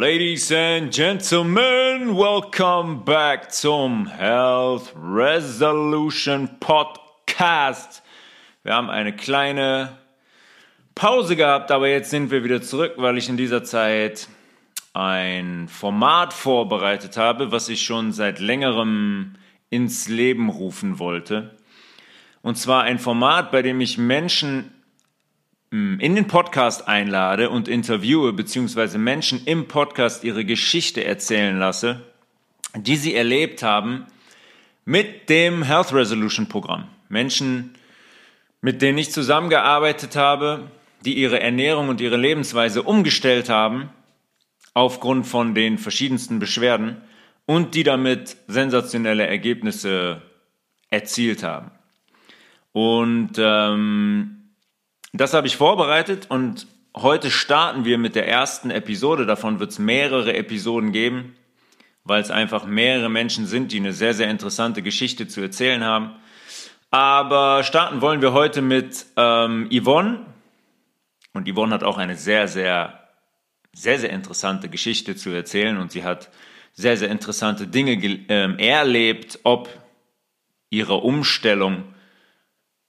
Ladies and Gentlemen, welcome back zum Health Resolution Podcast. Wir haben eine kleine Pause gehabt, aber jetzt sind wir wieder zurück, weil ich in dieser Zeit ein Format vorbereitet habe, was ich schon seit längerem ins Leben rufen wollte. Und zwar ein Format, bei dem ich Menschen in den Podcast einlade und interviewe, beziehungsweise Menschen im Podcast ihre Geschichte erzählen lasse, die sie erlebt haben mit dem Health Resolution Programm. Menschen, mit denen ich zusammengearbeitet habe, die ihre Ernährung und ihre Lebensweise umgestellt haben aufgrund von den verschiedensten Beschwerden und die damit sensationelle Ergebnisse erzielt haben. Und ähm, das habe ich vorbereitet und heute starten wir mit der ersten Episode. Davon wird es mehrere Episoden geben, weil es einfach mehrere Menschen sind, die eine sehr, sehr interessante Geschichte zu erzählen haben. Aber starten wollen wir heute mit ähm, Yvonne. Und Yvonne hat auch eine sehr, sehr, sehr, sehr interessante Geschichte zu erzählen und sie hat sehr, sehr interessante Dinge äh, erlebt, ob ihre Umstellung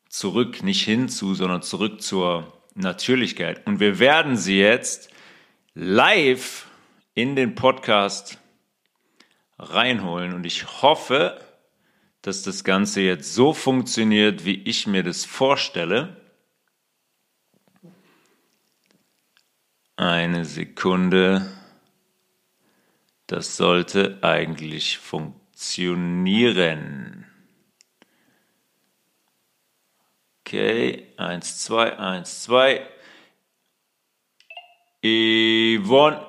zurück, nicht hinzu, sondern zurück zur Natürlichkeit. Und wir werden sie jetzt live in den Podcast reinholen. Und ich hoffe, dass das Ganze jetzt so funktioniert, wie ich mir das vorstelle. Eine Sekunde. Das sollte eigentlich funktionieren. Okay, 1, 2, 1, 2. Yvonne,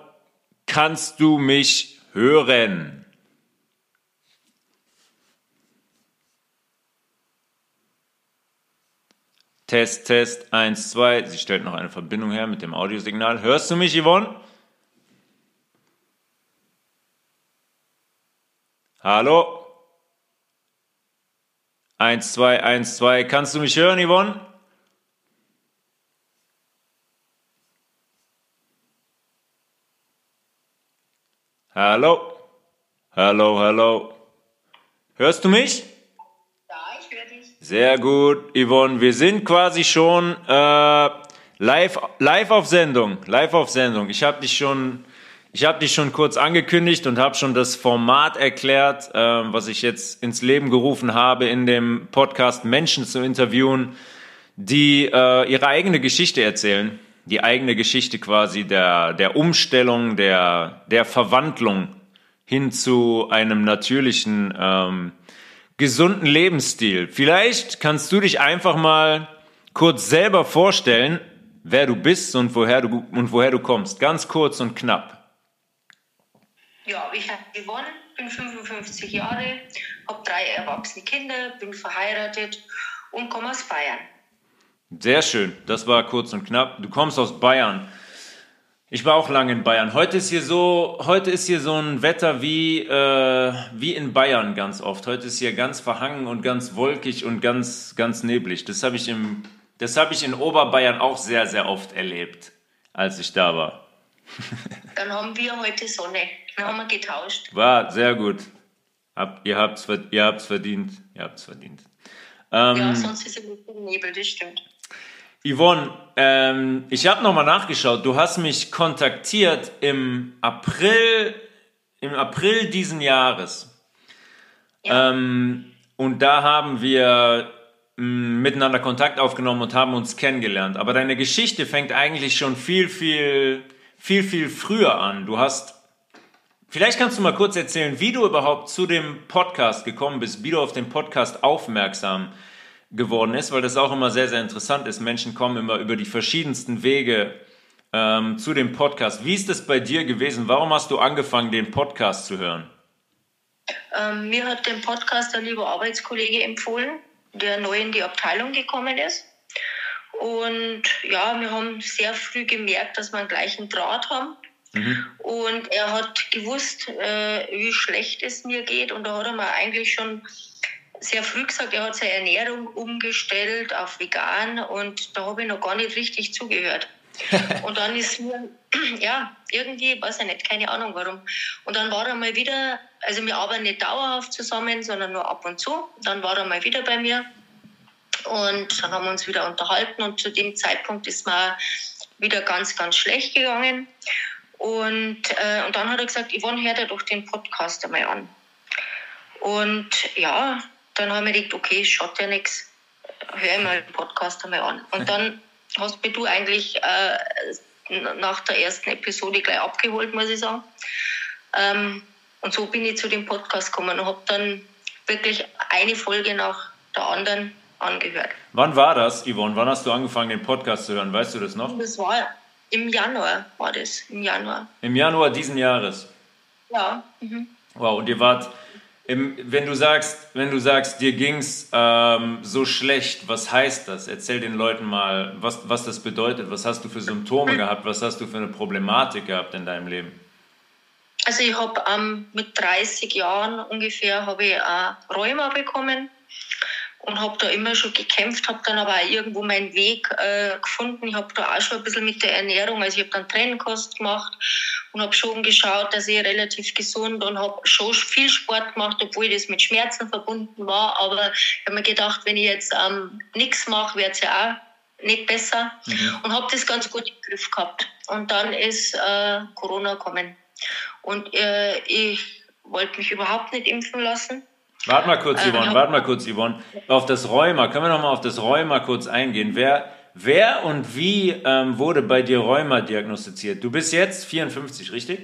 kannst du mich hören? Test, Test, 1, 2. Sie stellt noch eine Verbindung her mit dem Audiosignal. Hörst du mich, Yvonne? Hallo? Eins, zwei, eins, zwei. Kannst du mich hören, Yvonne? Hallo? Hallo, hallo. Hörst du mich? Ja, ich höre dich. Sehr gut, Yvonne. Wir sind quasi schon äh, live, live auf Sendung. Live auf Sendung. Ich habe dich schon ich habe dich schon kurz angekündigt und habe schon das Format erklärt, äh, was ich jetzt ins Leben gerufen habe, in dem Podcast Menschen zu interviewen, die äh, ihre eigene Geschichte erzählen, die eigene Geschichte quasi der, der Umstellung, der, der Verwandlung hin zu einem natürlichen, ähm, gesunden Lebensstil. Vielleicht kannst du dich einfach mal kurz selber vorstellen, wer du bist und woher du, und woher du kommst. Ganz kurz und knapp. Ja, ich habe gewonnen, bin 55 Jahre, habe drei erwachsene Kinder, bin verheiratet und komme aus Bayern. Sehr schön, das war kurz und knapp. Du kommst aus Bayern. Ich war auch lange in Bayern. Heute ist hier so, heute ist hier so ein Wetter wie, äh, wie in Bayern ganz oft. Heute ist hier ganz verhangen und ganz wolkig und ganz, ganz neblig. Das habe ich habe ich in Oberbayern auch sehr, sehr oft erlebt, als ich da war. Dann haben wir heute Sonne. Dann haben wir getauscht. War sehr gut. Hab, ihr habt es ihr habt's verdient. Ihr habt's verdient. Ähm, ja, sonst ist es ein Nebel, das stimmt. Yvonne, ähm, ich habe nochmal nachgeschaut. Du hast mich kontaktiert im April, im April diesen Jahres. Ja. Ähm, und da haben wir mm, miteinander Kontakt aufgenommen und haben uns kennengelernt. Aber deine Geschichte fängt eigentlich schon viel, viel viel, viel früher an. Du hast, vielleicht kannst du mal kurz erzählen, wie du überhaupt zu dem Podcast gekommen bist, wie du auf den Podcast aufmerksam geworden ist, weil das auch immer sehr, sehr interessant ist. Menschen kommen immer über die verschiedensten Wege ähm, zu dem Podcast. Wie ist es bei dir gewesen? Warum hast du angefangen, den Podcast zu hören? Ähm, mir hat den Podcast ein lieber Arbeitskollege empfohlen, der neu in die Abteilung gekommen ist. Und ja, wir haben sehr früh gemerkt, dass wir einen gleichen Draht haben. Mhm. Und er hat gewusst, äh, wie schlecht es mir geht. Und da hat er mir eigentlich schon sehr früh gesagt, er hat seine Ernährung umgestellt auf vegan. Und da habe ich noch gar nicht richtig zugehört. und dann ist mir, ja, irgendwie, weiß ich nicht, keine Ahnung warum. Und dann war er mal wieder, also wir arbeiten nicht dauerhaft zusammen, sondern nur ab und zu. Dann war er mal wieder bei mir und haben uns wieder unterhalten und zu dem Zeitpunkt ist mir wieder ganz, ganz schlecht gegangen. Und, äh, und dann hat er gesagt, Yvonne, hör dir doch den Podcast einmal an. Und ja, dann haben wir gedacht, okay, schaut ja nichts, hör mal den Podcast einmal an. Und dann hast mir du eigentlich äh, nach der ersten Episode gleich abgeholt, muss ich sagen. Ähm, und so bin ich zu dem Podcast gekommen und habe dann wirklich eine Folge nach der anderen angehört. Wann war das, Yvonne? Wann hast du angefangen, den Podcast zu hören? Weißt du das noch? Das war im Januar, war das, im Januar. Im Januar diesen Jahres? Ja. Mhm. Wow, und ihr wart, im, wenn du sagst, wenn du sagst, dir ging's ähm, so schlecht, was heißt das? Erzähl den Leuten mal, was, was das bedeutet. Was hast du für Symptome gehabt? Was hast du für eine Problematik gehabt in deinem Leben? Also ich habe ähm, mit 30 Jahren ungefähr habe ich äh, Rheuma bekommen und habe da immer schon gekämpft, habe dann aber auch irgendwo meinen Weg äh, gefunden. Ich habe da auch schon ein bisschen mit der Ernährung, also ich habe dann Trennkost gemacht und habe schon geschaut, dass ich relativ gesund und habe schon viel Sport gemacht, obwohl das mit Schmerzen verbunden war. Aber ich habe mir gedacht, wenn ich jetzt ähm, nichts mache, wird es ja auch nicht besser mhm. und habe das ganz gut im Griff gehabt. Und dann ist äh, Corona gekommen und äh, ich wollte mich überhaupt nicht impfen lassen Warte mal kurz, äh, Yvonne, warte mal kurz, Yvonne. Auf das Rheuma, können wir noch mal auf das Rheuma kurz eingehen? Wer, wer und wie ähm, wurde bei dir Rheuma diagnostiziert? Du bist jetzt 54, richtig?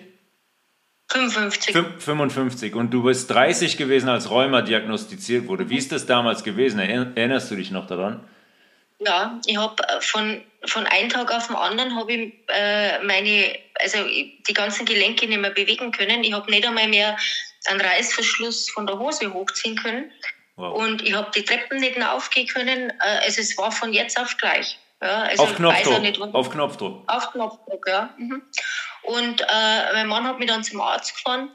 55. 55 und du bist 30 gewesen, als Rheuma diagnostiziert wurde. Wie ist das damals gewesen? Erinnerst du dich noch daran? Ja, ich habe äh, von, von einem Tag auf den anderen habe ich äh, meine, also die ganzen Gelenke nicht mehr bewegen können. Ich habe nicht einmal mehr einen Reißverschluss von der Hose hochziehen können. Wow. Und ich habe die Treppen nicht mehr aufgehen können. Also es war von jetzt auf gleich. Ja, also auf Knopfdruck. Nicht, auf Knopfdruck. Auf Knopfdruck, ja. Mhm. Und äh, mein Mann hat mich dann zum Arzt gefahren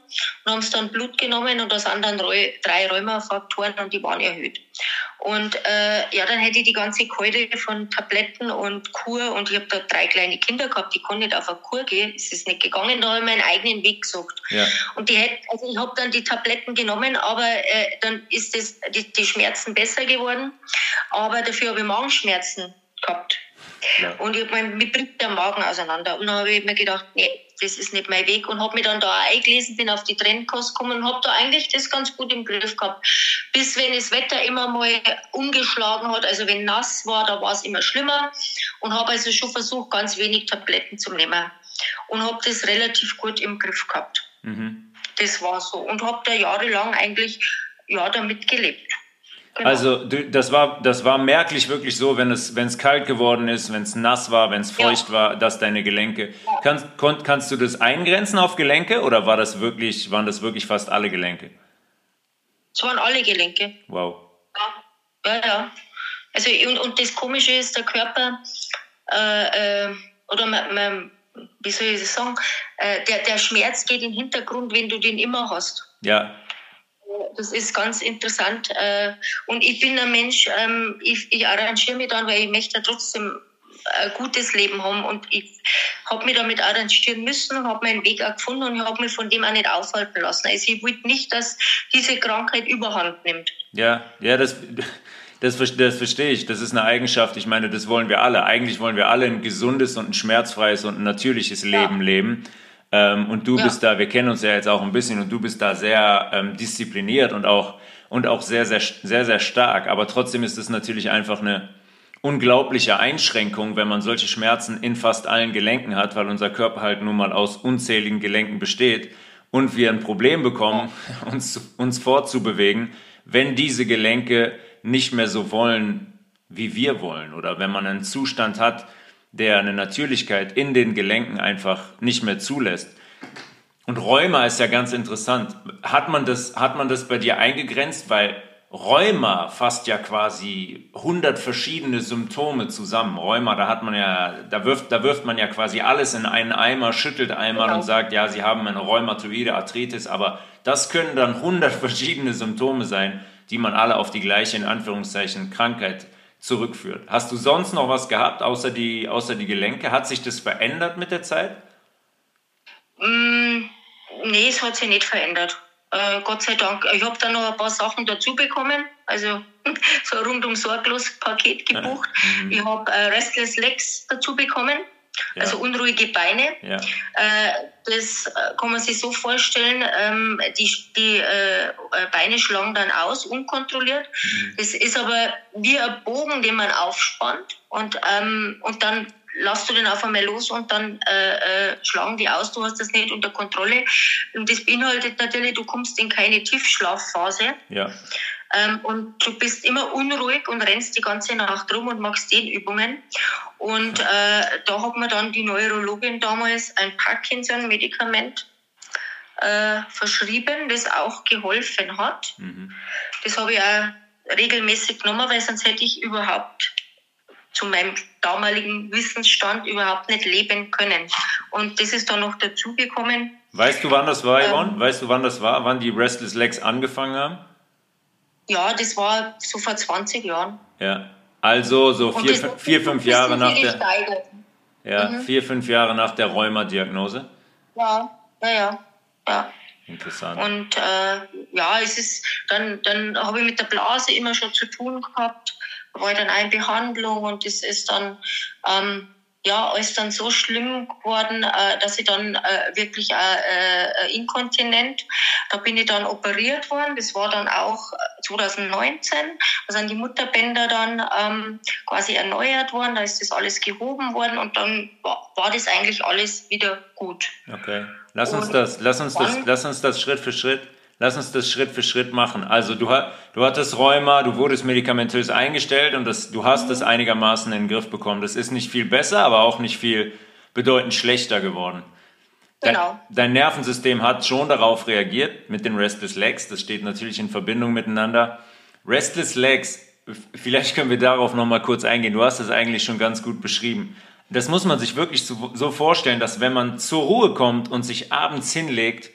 und haben es dann Blut genommen und da sind dann drei Rheumafaktoren und die waren erhöht. Und äh, ja, dann hätte ich die ganze Keule von Tabletten und Kur und ich habe da drei kleine Kinder gehabt, die konnten nicht auf eine Kur gehen, es ist nicht gegangen, da habe ich meinen eigenen Weg gesucht. Ja. Und die hätte, also ich habe dann die Tabletten genommen, aber äh, dann ist das, die, die Schmerzen besser geworden, aber dafür habe ich Magenschmerzen gehabt. Ja. Und ich habe mir bringt der Magen auseinander. Und dann habe ich mir gedacht, nee, das ist nicht mein Weg. Und habe mich dann da eingelesen, bin auf die Trennkost gekommen und habe da eigentlich das ganz gut im Griff gehabt. Bis wenn das Wetter immer mal umgeschlagen hat, also wenn nass war, da war es immer schlimmer. Und habe also schon versucht, ganz wenig Tabletten zu nehmen. Und habe das relativ gut im Griff gehabt. Mhm. Das war so. Und habe da jahrelang eigentlich ja, damit gelebt. Genau. Also du, das, war, das war merklich wirklich so, wenn es, wenn es kalt geworden ist, wenn es nass war, wenn es feucht ja. war, dass deine Gelenke. Ja. Kannst, kon, kannst du das eingrenzen auf Gelenke oder war das wirklich, waren das wirklich fast alle Gelenke? Es waren alle Gelenke. Wow. Ja, ja. ja. Also, und, und das Komische ist, der Körper, äh, äh, oder man, man, wie soll ich das sagen, äh, der, der Schmerz geht im Hintergrund, wenn du den immer hast. Ja das ist ganz interessant. Äh, und ich bin ein Mensch, ähm, ich, ich arrangiere mich dann, weil ich möchte trotzdem ein gutes Leben haben. Und ich habe mich damit arrangieren müssen und habe meinen Weg auch gefunden und habe mich von dem auch nicht aufhalten lassen. Also ich wollte nicht, dass diese Krankheit überhand nimmt. Ja, ja, das, das, das verstehe ich. Das ist eine Eigenschaft. Ich meine, das wollen wir alle. Eigentlich wollen wir alle ein gesundes und ein schmerzfreies und ein natürliches Leben ja. leben. Ähm, und du ja. bist da, wir kennen uns ja jetzt auch ein bisschen und du bist da sehr ähm, diszipliniert und auch, und auch sehr, sehr, sehr, sehr stark. Aber trotzdem ist es natürlich einfach eine unglaubliche Einschränkung, wenn man solche Schmerzen in fast allen Gelenken hat, weil unser Körper halt nun mal aus unzähligen Gelenken besteht und wir ein Problem bekommen, uns, uns fortzubewegen, wenn diese Gelenke nicht mehr so wollen, wie wir wollen. Oder wenn man einen Zustand hat, der eine Natürlichkeit in den Gelenken einfach nicht mehr zulässt. Und Rheuma ist ja ganz interessant. Hat man das, hat man das bei dir eingegrenzt? Weil Rheuma fasst ja quasi 100 verschiedene Symptome zusammen. Rheuma, da hat man ja, da wirft, da wirft man ja quasi alles in einen Eimer, schüttelt einmal genau. und sagt, ja, Sie haben eine rheumatoide Arthritis, aber das können dann 100 verschiedene Symptome sein, die man alle auf die gleiche, in Anführungszeichen, Krankheit zurückführt. Hast du sonst noch was gehabt, außer die, außer die Gelenke? Hat sich das verändert mit der Zeit? Mm, nee, es hat sich nicht verändert. Äh, Gott sei Dank. Ich habe dann noch ein paar Sachen dazu bekommen. Also so ein rundum sorglos Paket gebucht. Mhm. Ich habe äh, Restless Legs dazu bekommen. Ja. Also unruhige Beine. Ja. Äh, das äh, kann man sich so vorstellen, ähm, die, die äh, Beine schlagen dann aus, unkontrolliert. Mhm. Das ist aber wie ein Bogen, den man aufspannt und, ähm, und dann lass du den auf einmal los und dann äh, äh, schlagen die aus, du hast das nicht unter Kontrolle. Und das beinhaltet natürlich, du kommst in keine Tiefschlafphase. Ja. Ähm, und du bist immer unruhig und rennst die ganze Nacht rum und machst Dehnübungen. Und äh, da hat mir dann die Neurologin damals ein Parkinson-Medikament äh, verschrieben, das auch geholfen hat. Mhm. Das habe ich auch regelmäßig genommen, weil sonst hätte ich überhaupt zu meinem damaligen Wissensstand überhaupt nicht leben können. Und das ist dann noch dazugekommen. Weißt du, wann das war, Yvonne? Ähm, weißt du, wann das war? Wann die Restless Legs angefangen haben? Ja, das war so vor 20 Jahren. Ja, also so vier, vier fünf Jahre nach der... Ja, mhm. vier, fünf Jahre nach der Rheuma-Diagnose? Ja, ja, ja. Interessant. Und äh, ja, es ist, dann, dann habe ich mit der Blase immer schon zu tun gehabt war dann eine Behandlung und das ist dann ähm, ja alles dann so schlimm geworden, äh, dass ich dann äh, wirklich äh, äh, inkontinent. Da bin ich dann operiert worden. Das war dann auch 2019. Äh, da sind die Mutterbänder dann ähm, quasi erneuert worden. Da ist das alles gehoben worden und dann war, war das eigentlich alles wieder gut. Okay, lass uns und das, lass uns das, lass uns das Schritt für Schritt Lass uns das Schritt für Schritt machen. Also du, du hattest Rheuma, du wurdest medikamentös eingestellt und das, du hast das einigermaßen in den Griff bekommen. Das ist nicht viel besser, aber auch nicht viel bedeutend schlechter geworden. Dein, genau. dein Nervensystem hat schon darauf reagiert mit den Restless Legs. Das steht natürlich in Verbindung miteinander. Restless Legs, vielleicht können wir darauf nochmal kurz eingehen. Du hast das eigentlich schon ganz gut beschrieben. Das muss man sich wirklich so vorstellen, dass wenn man zur Ruhe kommt und sich abends hinlegt,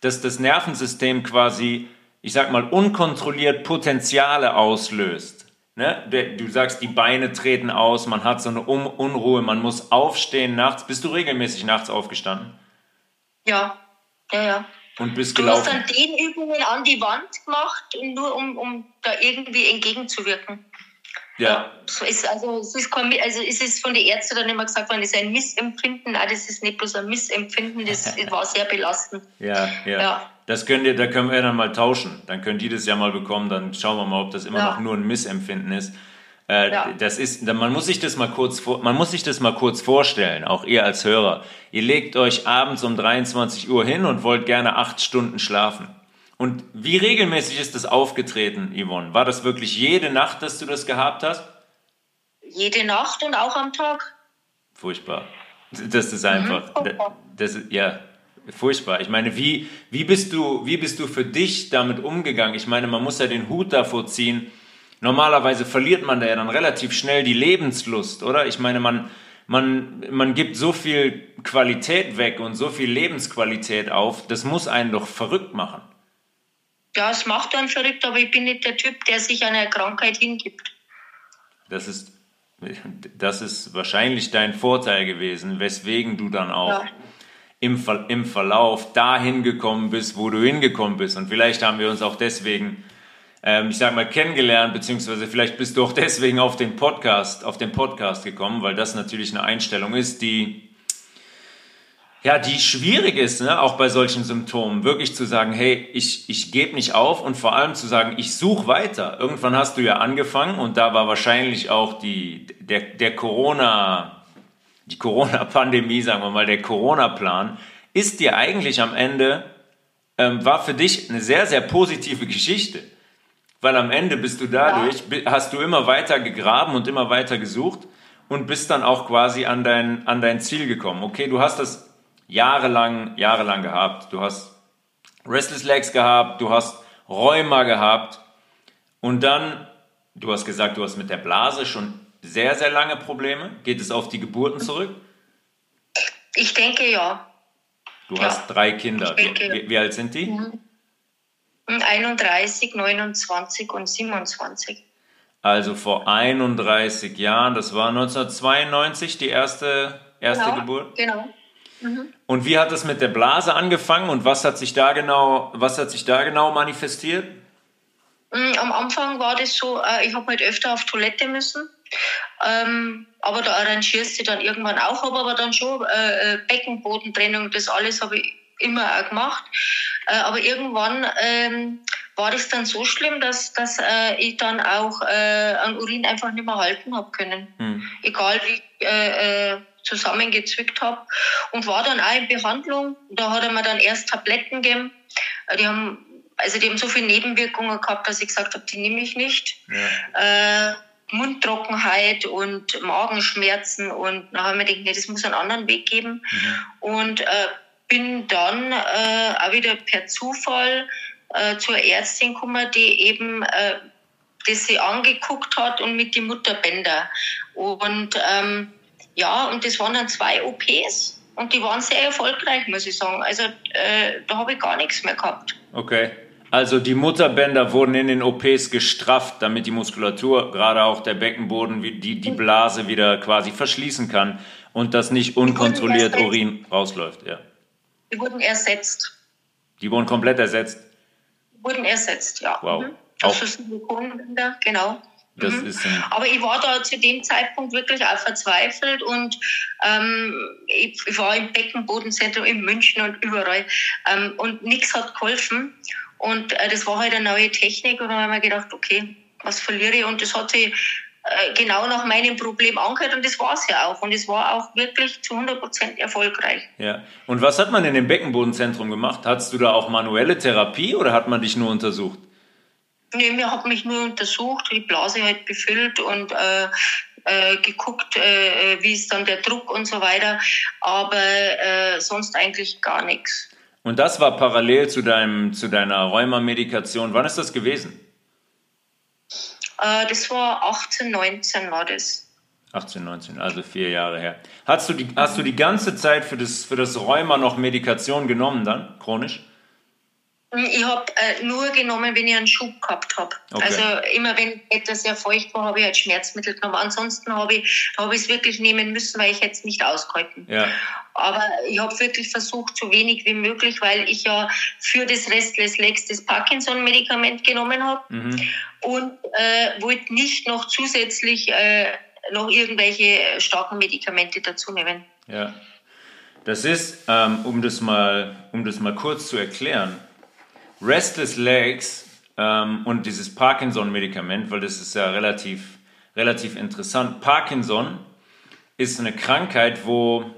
dass das Nervensystem quasi, ich sag mal, unkontrolliert Potenziale auslöst. Ne? Du sagst, die Beine treten aus, man hat so eine Unruhe, man muss aufstehen nachts. Bist du regelmäßig nachts aufgestanden? Ja, ja, ja. Und bist du gelaufen? Du hast dann Dehnübungen an die Wand gemacht, nur um, um da irgendwie entgegenzuwirken. Ja. So ist, also, es ist also es ist von den Ärzten dann immer gesagt worden, das ist ein Missempfinden. Nein, das ist nicht bloß ein Missempfinden, das war sehr belastend. Ja, ja. ja. Das könnt ihr, da können wir dann mal tauschen. Dann könnt ihr das ja mal bekommen, dann schauen wir mal, ob das immer ja. noch nur ein Missempfinden ist. Äh, ja. Das ist, man muss sich das mal kurz, man muss sich das mal kurz vorstellen, auch ihr als Hörer. Ihr legt euch abends um 23 Uhr hin und wollt gerne acht Stunden schlafen. Und wie regelmäßig ist das aufgetreten, Yvonne? War das wirklich jede Nacht, dass du das gehabt hast? Jede Nacht und auch am Tag. Furchtbar. Das ist einfach. Mhm. Das, ist, ja, furchtbar. Ich meine, wie, wie, bist du, wie bist du für dich damit umgegangen? Ich meine, man muss ja den Hut davor ziehen. Normalerweise verliert man da ja dann relativ schnell die Lebenslust, oder? Ich meine, man, man, man gibt so viel Qualität weg und so viel Lebensqualität auf, das muss einen doch verrückt machen ja, es macht dann verrückt, aber ich bin nicht der Typ, der sich einer Krankheit hingibt. Das ist, das ist wahrscheinlich dein Vorteil gewesen, weswegen du dann auch ja. im, Ver, im Verlauf dahin gekommen bist, wo du hingekommen bist. Und vielleicht haben wir uns auch deswegen, ähm, ich sag mal, kennengelernt, beziehungsweise vielleicht bist du auch deswegen auf den Podcast, auf den Podcast gekommen, weil das natürlich eine Einstellung ist, die ja, die schwierig ist, ne? auch bei solchen Symptomen, wirklich zu sagen, hey, ich, ich gebe nicht auf und vor allem zu sagen, ich suche weiter. Irgendwann hast du ja angefangen und da war wahrscheinlich auch die, der, der Corona, die Corona-Pandemie, sagen wir mal, der Corona-Plan, ist dir eigentlich am Ende, ähm, war für dich eine sehr, sehr positive Geschichte. Weil am Ende bist du dadurch, ja. hast du immer weiter gegraben und immer weiter gesucht und bist dann auch quasi an dein, an dein Ziel gekommen. Okay, du hast das jahrelang, jahrelang gehabt. Du hast Restless Legs gehabt, du hast Rheuma gehabt und dann, du hast gesagt, du hast mit der Blase schon sehr, sehr lange Probleme. Geht es auf die Geburten zurück? Ich denke ja. Du ja. hast drei Kinder. Wie, wie, wie, alt sind die? 31, mhm. 29 und 27. also vor 31 Jahren, das war 1992 die erste, erste genau, Geburt. Genau. Mhm. Und wie hat es mit der Blase angefangen und was hat sich da genau, was hat sich da genau manifestiert? Mm, am Anfang war das so, äh, ich habe halt öfter auf Toilette müssen. Ähm, aber da arrangierst du dann irgendwann auch, habe aber dann schon äh, äh, Beckenbodentrennung, das alles habe ich immer auch gemacht. Äh, aber irgendwann ähm, war das dann so schlimm, dass, dass äh, ich dann auch äh, an Urin einfach nicht mehr halten habe können. Hm. Egal wie zusammengezwickt habe. Und war dann auch in Behandlung. Da hat er mir dann erst Tabletten gegeben. Die haben, also die haben so viele Nebenwirkungen gehabt, dass ich gesagt habe, die nehme ich nicht. Ja. Äh, Mundtrockenheit und Magenschmerzen und dann habe ich mir gedacht, nee, das muss einen anderen Weg geben. Mhm. Und äh, bin dann äh, auch wieder per Zufall äh, zur Ärztin gekommen, die eben äh, das sie angeguckt hat und mit dem Mutterbänder. Und ähm, ja, und das waren dann zwei OPs und die waren sehr erfolgreich, muss ich sagen. Also äh, da habe ich gar nichts mehr gehabt. Okay. Also die Mutterbänder wurden in den OPs gestrafft, damit die Muskulatur, gerade auch der Beckenboden, die, die Blase wieder quasi verschließen kann und das nicht unkontrolliert Urin rausläuft. Ja. Die wurden ersetzt. Die wurden komplett ersetzt? Die wurden ersetzt, ja. Wow. Mhm. Also Silikonbänder, genau. Das mhm. ist Aber ich war da zu dem Zeitpunkt wirklich auch verzweifelt und ähm, ich, ich, war im Beckenbodenzentrum in München und überall ähm, und nichts hat geholfen. Und äh, das war halt eine neue Technik und dann habe ich mir gedacht, okay, was verliere ich? Und das hat sich äh, genau nach meinem Problem angehört und das war es ja auch. Und es war auch wirklich zu 100 Prozent erfolgreich. Ja. Und was hat man in dem Beckenbodenzentrum gemacht? Hattest du da auch manuelle Therapie oder hat man dich nur untersucht? Nee, mir hat mich nur untersucht, die Blase halt befüllt und äh, äh, geguckt, äh, äh wie ist dann der Druck und so weiter. Aber äh, sonst eigentlich gar nichts. Und das war parallel zu, deinem, zu deiner Rheuma-Medikation. Wann ist das gewesen? Äh, das war 18, 19 war das. 18, 19, also vier Jahre her. Hast du die, hast du die ganze Zeit für das, für das Rheuma noch Medikation genommen dann, chronisch? Ich habe äh, nur genommen, wenn ich einen Schub gehabt habe. Okay. Also immer wenn etwas sehr feucht war, habe ich halt Schmerzmittel genommen. Ansonsten habe ich hab es wirklich nehmen müssen, weil ich es nicht ausgehalten. Ja. Aber ich habe wirklich versucht, so wenig wie möglich, weil ich ja für das Restless Legs das Parkinson-Medikament genommen habe mhm. und äh, wollte nicht noch zusätzlich äh, noch irgendwelche starken Medikamente dazu nehmen. Ja. Das ist, ähm, um, das mal, um das mal kurz zu erklären, Restless Legs ähm, und dieses Parkinson-Medikament, weil das ist ja relativ, relativ interessant. Parkinson ist eine Krankheit, wo,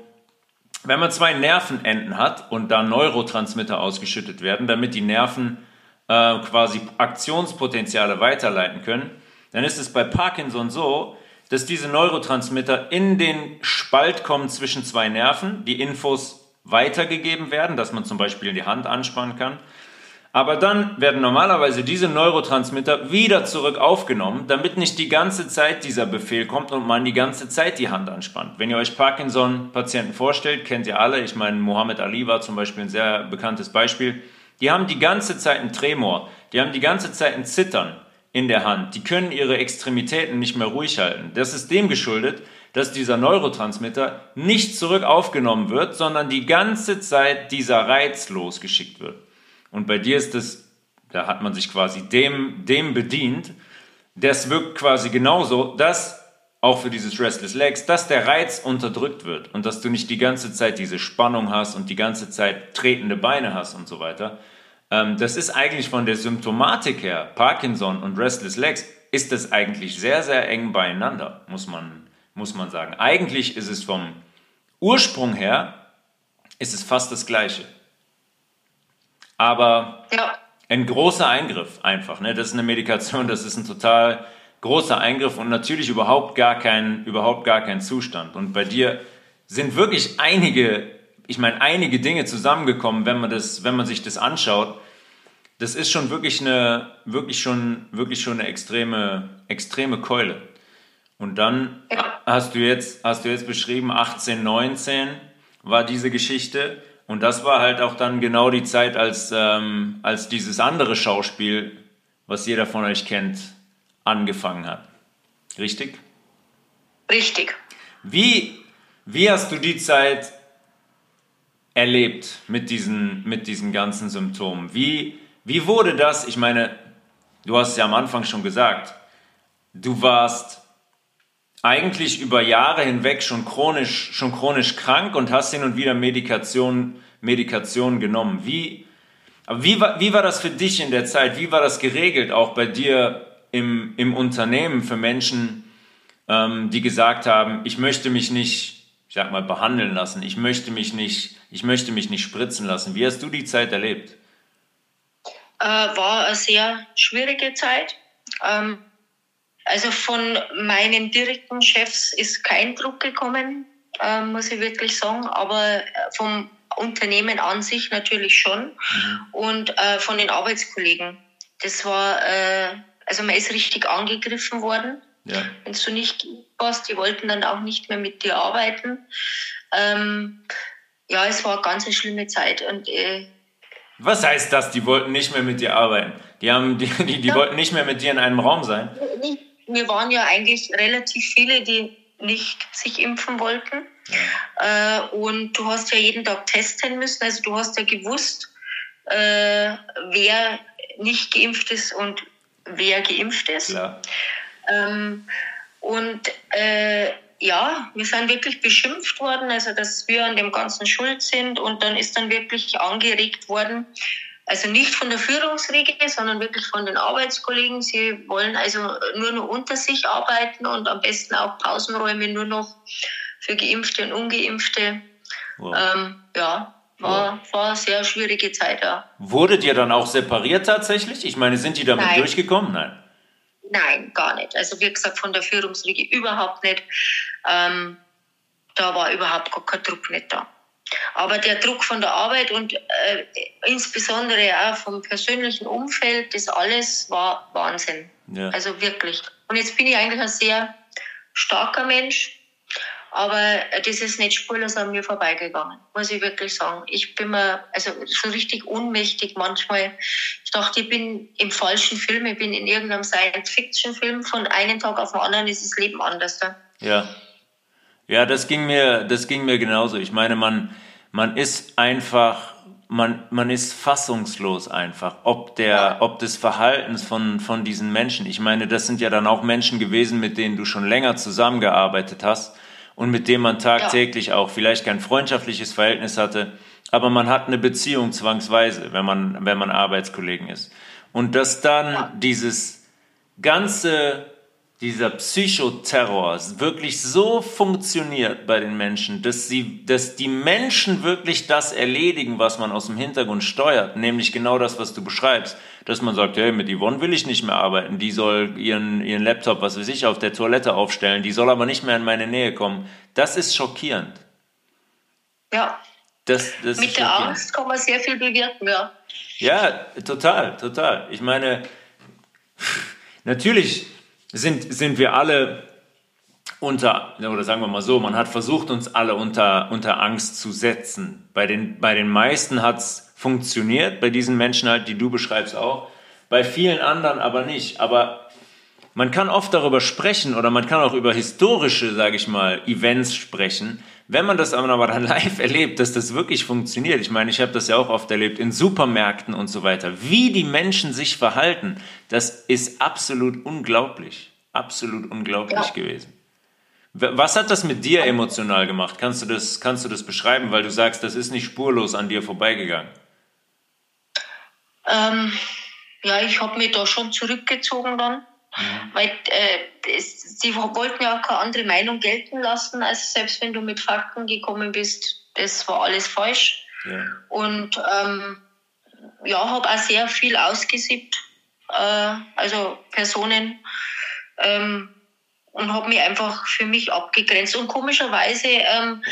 wenn man zwei Nervenenden hat und da Neurotransmitter ausgeschüttet werden, damit die Nerven äh, quasi Aktionspotenziale weiterleiten können, dann ist es bei Parkinson so, dass diese Neurotransmitter in den Spalt kommen zwischen zwei Nerven, die Infos weitergegeben werden, dass man zum Beispiel die Hand anspannen kann. Aber dann werden normalerweise diese Neurotransmitter wieder zurück aufgenommen, damit nicht die ganze Zeit dieser Befehl kommt und man die ganze Zeit die Hand anspannt. Wenn ihr euch Parkinson-Patienten vorstellt, kennt ihr alle, ich meine, Muhammad Ali war zum Beispiel ein sehr bekanntes Beispiel. Die haben die ganze Zeit einen Tremor, die haben die ganze Zeit ein Zittern in der Hand, die können ihre Extremitäten nicht mehr ruhig halten. Das ist dem geschuldet, dass dieser Neurotransmitter nicht zurück aufgenommen wird, sondern die ganze Zeit dieser Reiz losgeschickt wird. Und bei dir ist es, da hat man sich quasi dem, dem bedient. Das wirkt quasi genauso, dass auch für dieses Restless Legs, dass der Reiz unterdrückt wird und dass du nicht die ganze Zeit diese Spannung hast und die ganze Zeit tretende Beine hast und so weiter. Ähm, das ist eigentlich von der Symptomatik her, Parkinson und Restless Legs, ist das eigentlich sehr, sehr eng beieinander, muss man, muss man sagen. Eigentlich ist es vom Ursprung her, ist es fast das Gleiche. Aber ja. ein großer Eingriff einfach. Ne? Das ist eine Medikation, das ist ein total großer Eingriff und natürlich überhaupt gar kein, überhaupt gar kein Zustand. Und bei dir sind wirklich einige, ich meine, einige Dinge zusammengekommen, wenn man das, wenn man sich das anschaut. Das ist schon wirklich eine, wirklich schon, wirklich schon eine extreme, extreme Keule. Und dann ja. hast du jetzt, hast du jetzt beschrieben, 18, 19 war diese Geschichte. Und das war halt auch dann genau die Zeit, als, ähm, als dieses andere Schauspiel, was jeder von euch kennt, angefangen hat. Richtig? Richtig. Wie, wie hast du die Zeit erlebt mit diesen, mit diesen ganzen Symptomen? Wie, wie wurde das? Ich meine, du hast es ja am Anfang schon gesagt, du warst eigentlich über Jahre hinweg schon chronisch, schon chronisch krank und hast hin und wieder Medikation, Medikation genommen. Wie, wie, war, wie war das für dich in der Zeit? Wie war das geregelt, auch bei dir im, im Unternehmen für Menschen, ähm, die gesagt haben, ich möchte mich nicht, ich sag mal, behandeln lassen, ich möchte mich nicht, ich möchte mich nicht spritzen lassen. Wie hast du die Zeit erlebt? Äh, war eine sehr schwierige Zeit. Ähm, also von meinen direkten Chefs ist kein Druck gekommen, äh, muss ich wirklich sagen, aber vom Unternehmen an sich natürlich schon mhm. und äh, von den Arbeitskollegen. Das war, äh, also man ist richtig angegriffen worden. Ja. Wenn du nicht warst, die wollten dann auch nicht mehr mit dir arbeiten. Ähm, ja, es war eine ganz schlimme Zeit und äh, was heißt das, die wollten nicht mehr mit dir arbeiten? Die, haben, die, die, die ja. wollten nicht mehr mit dir in einem Raum sein? Wir waren ja eigentlich relativ viele, die nicht sich impfen wollten. Ja. Äh, und du hast ja jeden Tag testen müssen. Also du hast ja gewusst, äh, wer nicht geimpft ist und wer geimpft ist. Ähm, und äh, ja, wir sind wirklich beschimpft worden, also dass wir an dem Ganzen schuld sind. Und dann ist dann wirklich angeregt worden, also nicht von der Führungsriege, sondern wirklich von den Arbeitskollegen. Sie wollen also nur noch unter sich arbeiten und am besten auch Pausenräume nur noch für Geimpfte und Ungeimpfte. Wow. Ähm, ja, war, war eine sehr schwierige Zeit, ja. Wurdet ihr dann auch separiert tatsächlich? Ich meine, sind die damit Nein. durchgekommen? Nein. Nein, gar nicht. Also wie gesagt, von der Führungsriege überhaupt nicht. Ähm, da war überhaupt gar kein Druck nicht da. Aber der Druck von der Arbeit und äh, insbesondere auch vom persönlichen Umfeld, das alles war Wahnsinn. Ja. Also wirklich. Und jetzt bin ich eigentlich ein sehr starker Mensch, aber das ist nicht spurlos an mir vorbeigegangen, muss ich wirklich sagen. Ich bin mir also so richtig ohnmächtig manchmal. Ich dachte, ich bin im falschen Film, ich bin in irgendeinem Science-Fiction-Film. Von einem Tag auf den anderen ist das Leben anders. Ja. Ja, das ging mir, das ging mir genauso. Ich meine, man, man ist einfach, man, man ist fassungslos einfach, ob der, ob des Verhaltens von, von diesen Menschen. Ich meine, das sind ja dann auch Menschen gewesen, mit denen du schon länger zusammengearbeitet hast und mit denen man tagtäglich ja. auch vielleicht kein freundschaftliches Verhältnis hatte, aber man hat eine Beziehung zwangsweise, wenn man, wenn man Arbeitskollegen ist. Und dass dann ja. dieses ganze dieser Psychoterror wirklich so funktioniert bei den Menschen, dass sie, dass die Menschen wirklich das erledigen, was man aus dem Hintergrund steuert, nämlich genau das, was du beschreibst, dass man sagt, hey, mit Yvonne will ich nicht mehr arbeiten, die soll ihren, ihren Laptop, was weiß ich, auf der Toilette aufstellen, die soll aber nicht mehr in meine Nähe kommen. Das ist schockierend. Ja. Das, das mit der Angst kann man sehr viel bewirken, ja. Ja, total, total. Ich meine, natürlich sind, sind wir alle unter, oder sagen wir mal so, man hat versucht, uns alle unter, unter Angst zu setzen. Bei den, bei den meisten hat es funktioniert, bei diesen Menschen halt, die du beschreibst auch, bei vielen anderen aber nicht. Aber man kann oft darüber sprechen oder man kann auch über historische, sage ich mal, Events sprechen. Wenn man das aber dann live erlebt, dass das wirklich funktioniert, ich meine, ich habe das ja auch oft erlebt in Supermärkten und so weiter, wie die Menschen sich verhalten, das ist absolut unglaublich, absolut unglaublich ja. gewesen. Was hat das mit dir emotional gemacht? Kannst du das, kannst du das beschreiben, weil du sagst, das ist nicht spurlos an dir vorbeigegangen? Ähm, ja, ich habe mich da schon zurückgezogen dann. Mhm. Weil äh, es, sie wollten ja auch keine andere Meinung gelten lassen, als selbst wenn du mit Fakten gekommen bist, das war alles falsch. Ja. Und ähm, ja, habe auch sehr viel ausgesiebt, äh, also Personen, ähm, und habe mich einfach für mich abgegrenzt. Und komischerweise, ähm,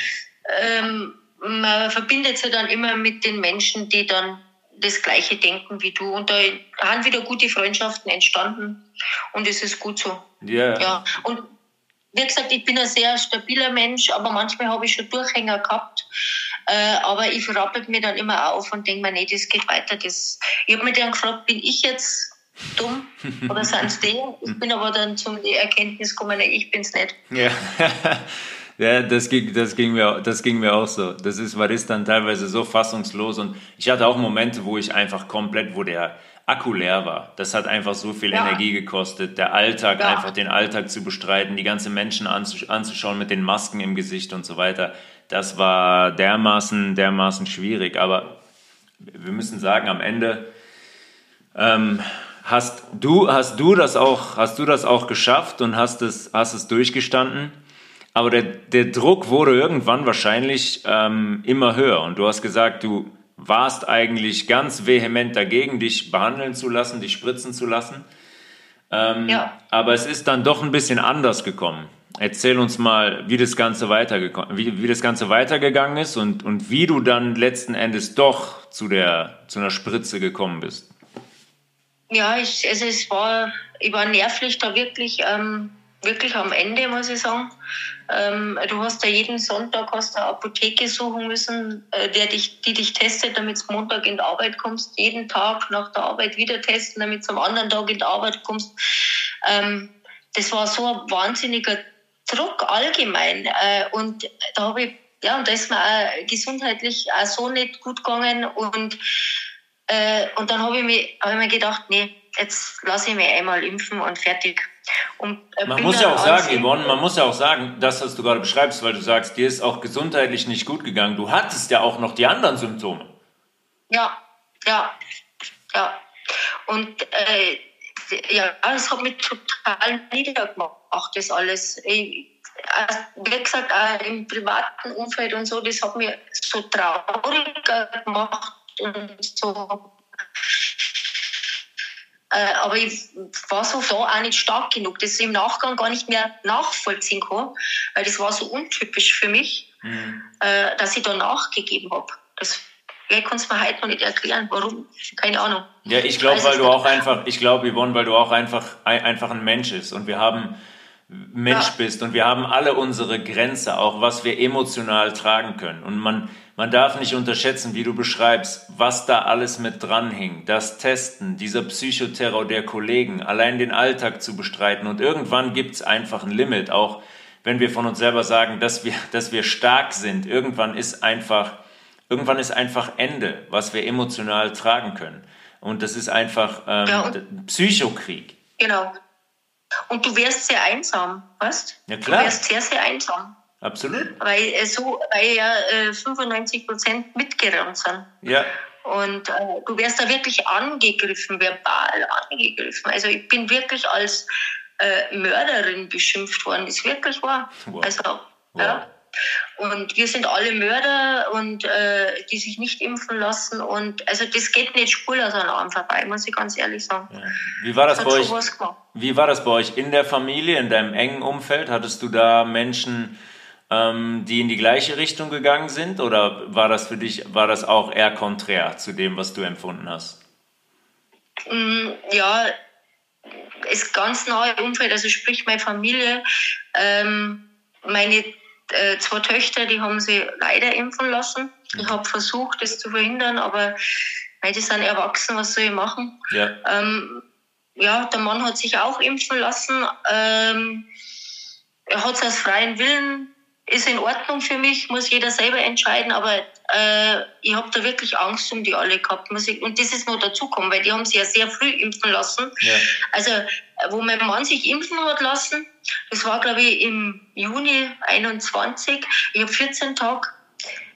ähm, man verbindet sich dann immer mit den Menschen, die dann das Gleiche denken wie du. Und da haben wieder gute Freundschaften entstanden. Und es ist gut so. Yeah. Ja. Und wie gesagt, ich bin ein sehr stabiler Mensch, aber manchmal habe ich schon Durchhänger gehabt. Äh, aber ich rappelt mir dann immer auf und denke mir, nee, das geht weiter. Das, ich habe mir dann gefragt, bin ich jetzt dumm oder sind es die? Ich bin aber dann zum Erkenntnis gekommen, ich bin es nicht. Ja. Ja, das ging, das ging mir, das ging mir auch so. Das ist, war ist dann teilweise so fassungslos und ich hatte auch Momente, wo ich einfach komplett, wo der Akku leer war. Das hat einfach so viel ja. Energie gekostet. Der Alltag, ja. einfach den Alltag zu bestreiten, die ganzen Menschen anzuschauen mit den Masken im Gesicht und so weiter. Das war dermaßen, dermaßen schwierig. Aber wir müssen sagen, am Ende ähm, hast du, hast du das auch, hast du das auch geschafft und hast es, hast es durchgestanden. Aber der, der Druck wurde irgendwann wahrscheinlich ähm, immer höher. Und du hast gesagt, du warst eigentlich ganz vehement dagegen, dich behandeln zu lassen, dich spritzen zu lassen. Ähm, ja. Aber es ist dann doch ein bisschen anders gekommen. Erzähl uns mal, wie das Ganze weitergekommen, wie, wie das Ganze weitergegangen ist und, und wie du dann letzten Endes doch zu der zu einer Spritze gekommen bist. Ja, ich, also es war, ich war nervlich da wirklich ähm, wirklich am Ende, muss ich sagen. Ähm, du hast ja jeden Sonntag hast eine Apotheke suchen müssen, äh, der dich, die dich testet, damit du Montag in die Arbeit kommst. Jeden Tag nach der Arbeit wieder testen, damit du am anderen Tag in die Arbeit kommst. Ähm, das war so ein wahnsinniger Druck allgemein. Äh, und da habe ich, ja, und da ist mir auch gesundheitlich auch so nicht gut gegangen. Und, äh, und dann habe ich, hab ich mir gedacht, nee, jetzt lasse ich mich einmal impfen und fertig. Und, äh, man muss ja auch sagen, Yvonne, man muss ja auch sagen, das, was du gerade beschreibst, weil du sagst, dir ist auch gesundheitlich nicht gut gegangen. Du hattest ja auch noch die anderen Symptome. Ja, ja, ja. Und äh, ja, das hat mich total niedergemacht, das alles. Ich, wie gesagt, auch im privaten Umfeld und so, das hat mir so traurig gemacht und so aber ich war so da auch nicht stark genug, dass ich im Nachgang gar nicht mehr nachvollziehen kann, weil das war so untypisch für mich, mhm. äh, dass ich da nachgegeben habe. Das ich kann es mir heute noch nicht erklären, warum. Keine Ahnung. Ja, ich glaube, weil du auch einfach, ich glaube, Yvonne, weil du auch einfach, einfach ein Mensch bist und wir haben Mensch ja. bist und wir haben alle unsere Grenze, auch was wir emotional tragen können. Und man, man darf nicht unterschätzen, wie du beschreibst, was da alles mit dran hing. Das Testen, dieser Psychoterror der Kollegen, allein den Alltag zu bestreiten. Und irgendwann gibt's einfach ein Limit, auch wenn wir von uns selber sagen, dass wir, dass wir stark sind. Irgendwann ist einfach, irgendwann ist einfach Ende, was wir emotional tragen können. Und das ist einfach ähm, ja, Psychokrieg. Genau. Und du wirst sehr einsam, weißt? Ja, klar. Du wirst sehr, sehr einsam. Absolut. Weil, äh, so, weil ja äh, 95 Prozent mitgerannt sind. Ja. Und äh, du wirst da wirklich angegriffen, verbal angegriffen. Also ich bin wirklich als äh, Mörderin beschimpft worden. Ist wirklich wahr. Wow. Also, wow. ja. Und wir sind alle Mörder und äh, die sich nicht impfen lassen. Und also das geht nicht spurlos an einem vorbei, muss ich ganz ehrlich sagen. Ja. Wie war das, das bei euch? Wie war das bei euch in der Familie, in deinem engen Umfeld? Hattest du da Menschen, ähm, die in die gleiche Richtung gegangen sind? Oder war das für dich, war das auch eher konträr zu dem, was du empfunden hast? Mm, ja, ist ganz nahe Umfeld, also sprich meine Familie, ähm, meine äh, zwei Töchter, die haben sie leider impfen lassen. Ich mhm. habe versucht, das zu verhindern, aber weil die sind erwachsen, was soll ich machen? Ja, ähm, ja der Mann hat sich auch impfen lassen. Ähm, er hat es aus freiem Willen ist in Ordnung für mich, muss jeder selber entscheiden, aber äh, ich habe da wirklich Angst um die alle gehabt. Muss ich, und das ist noch dazukommen, weil die haben sich ja sehr früh impfen lassen. Ja. Also, wo mein Mann sich impfen hat lassen, das war, glaube ich, im Juni 21. Ich habe 14 Tage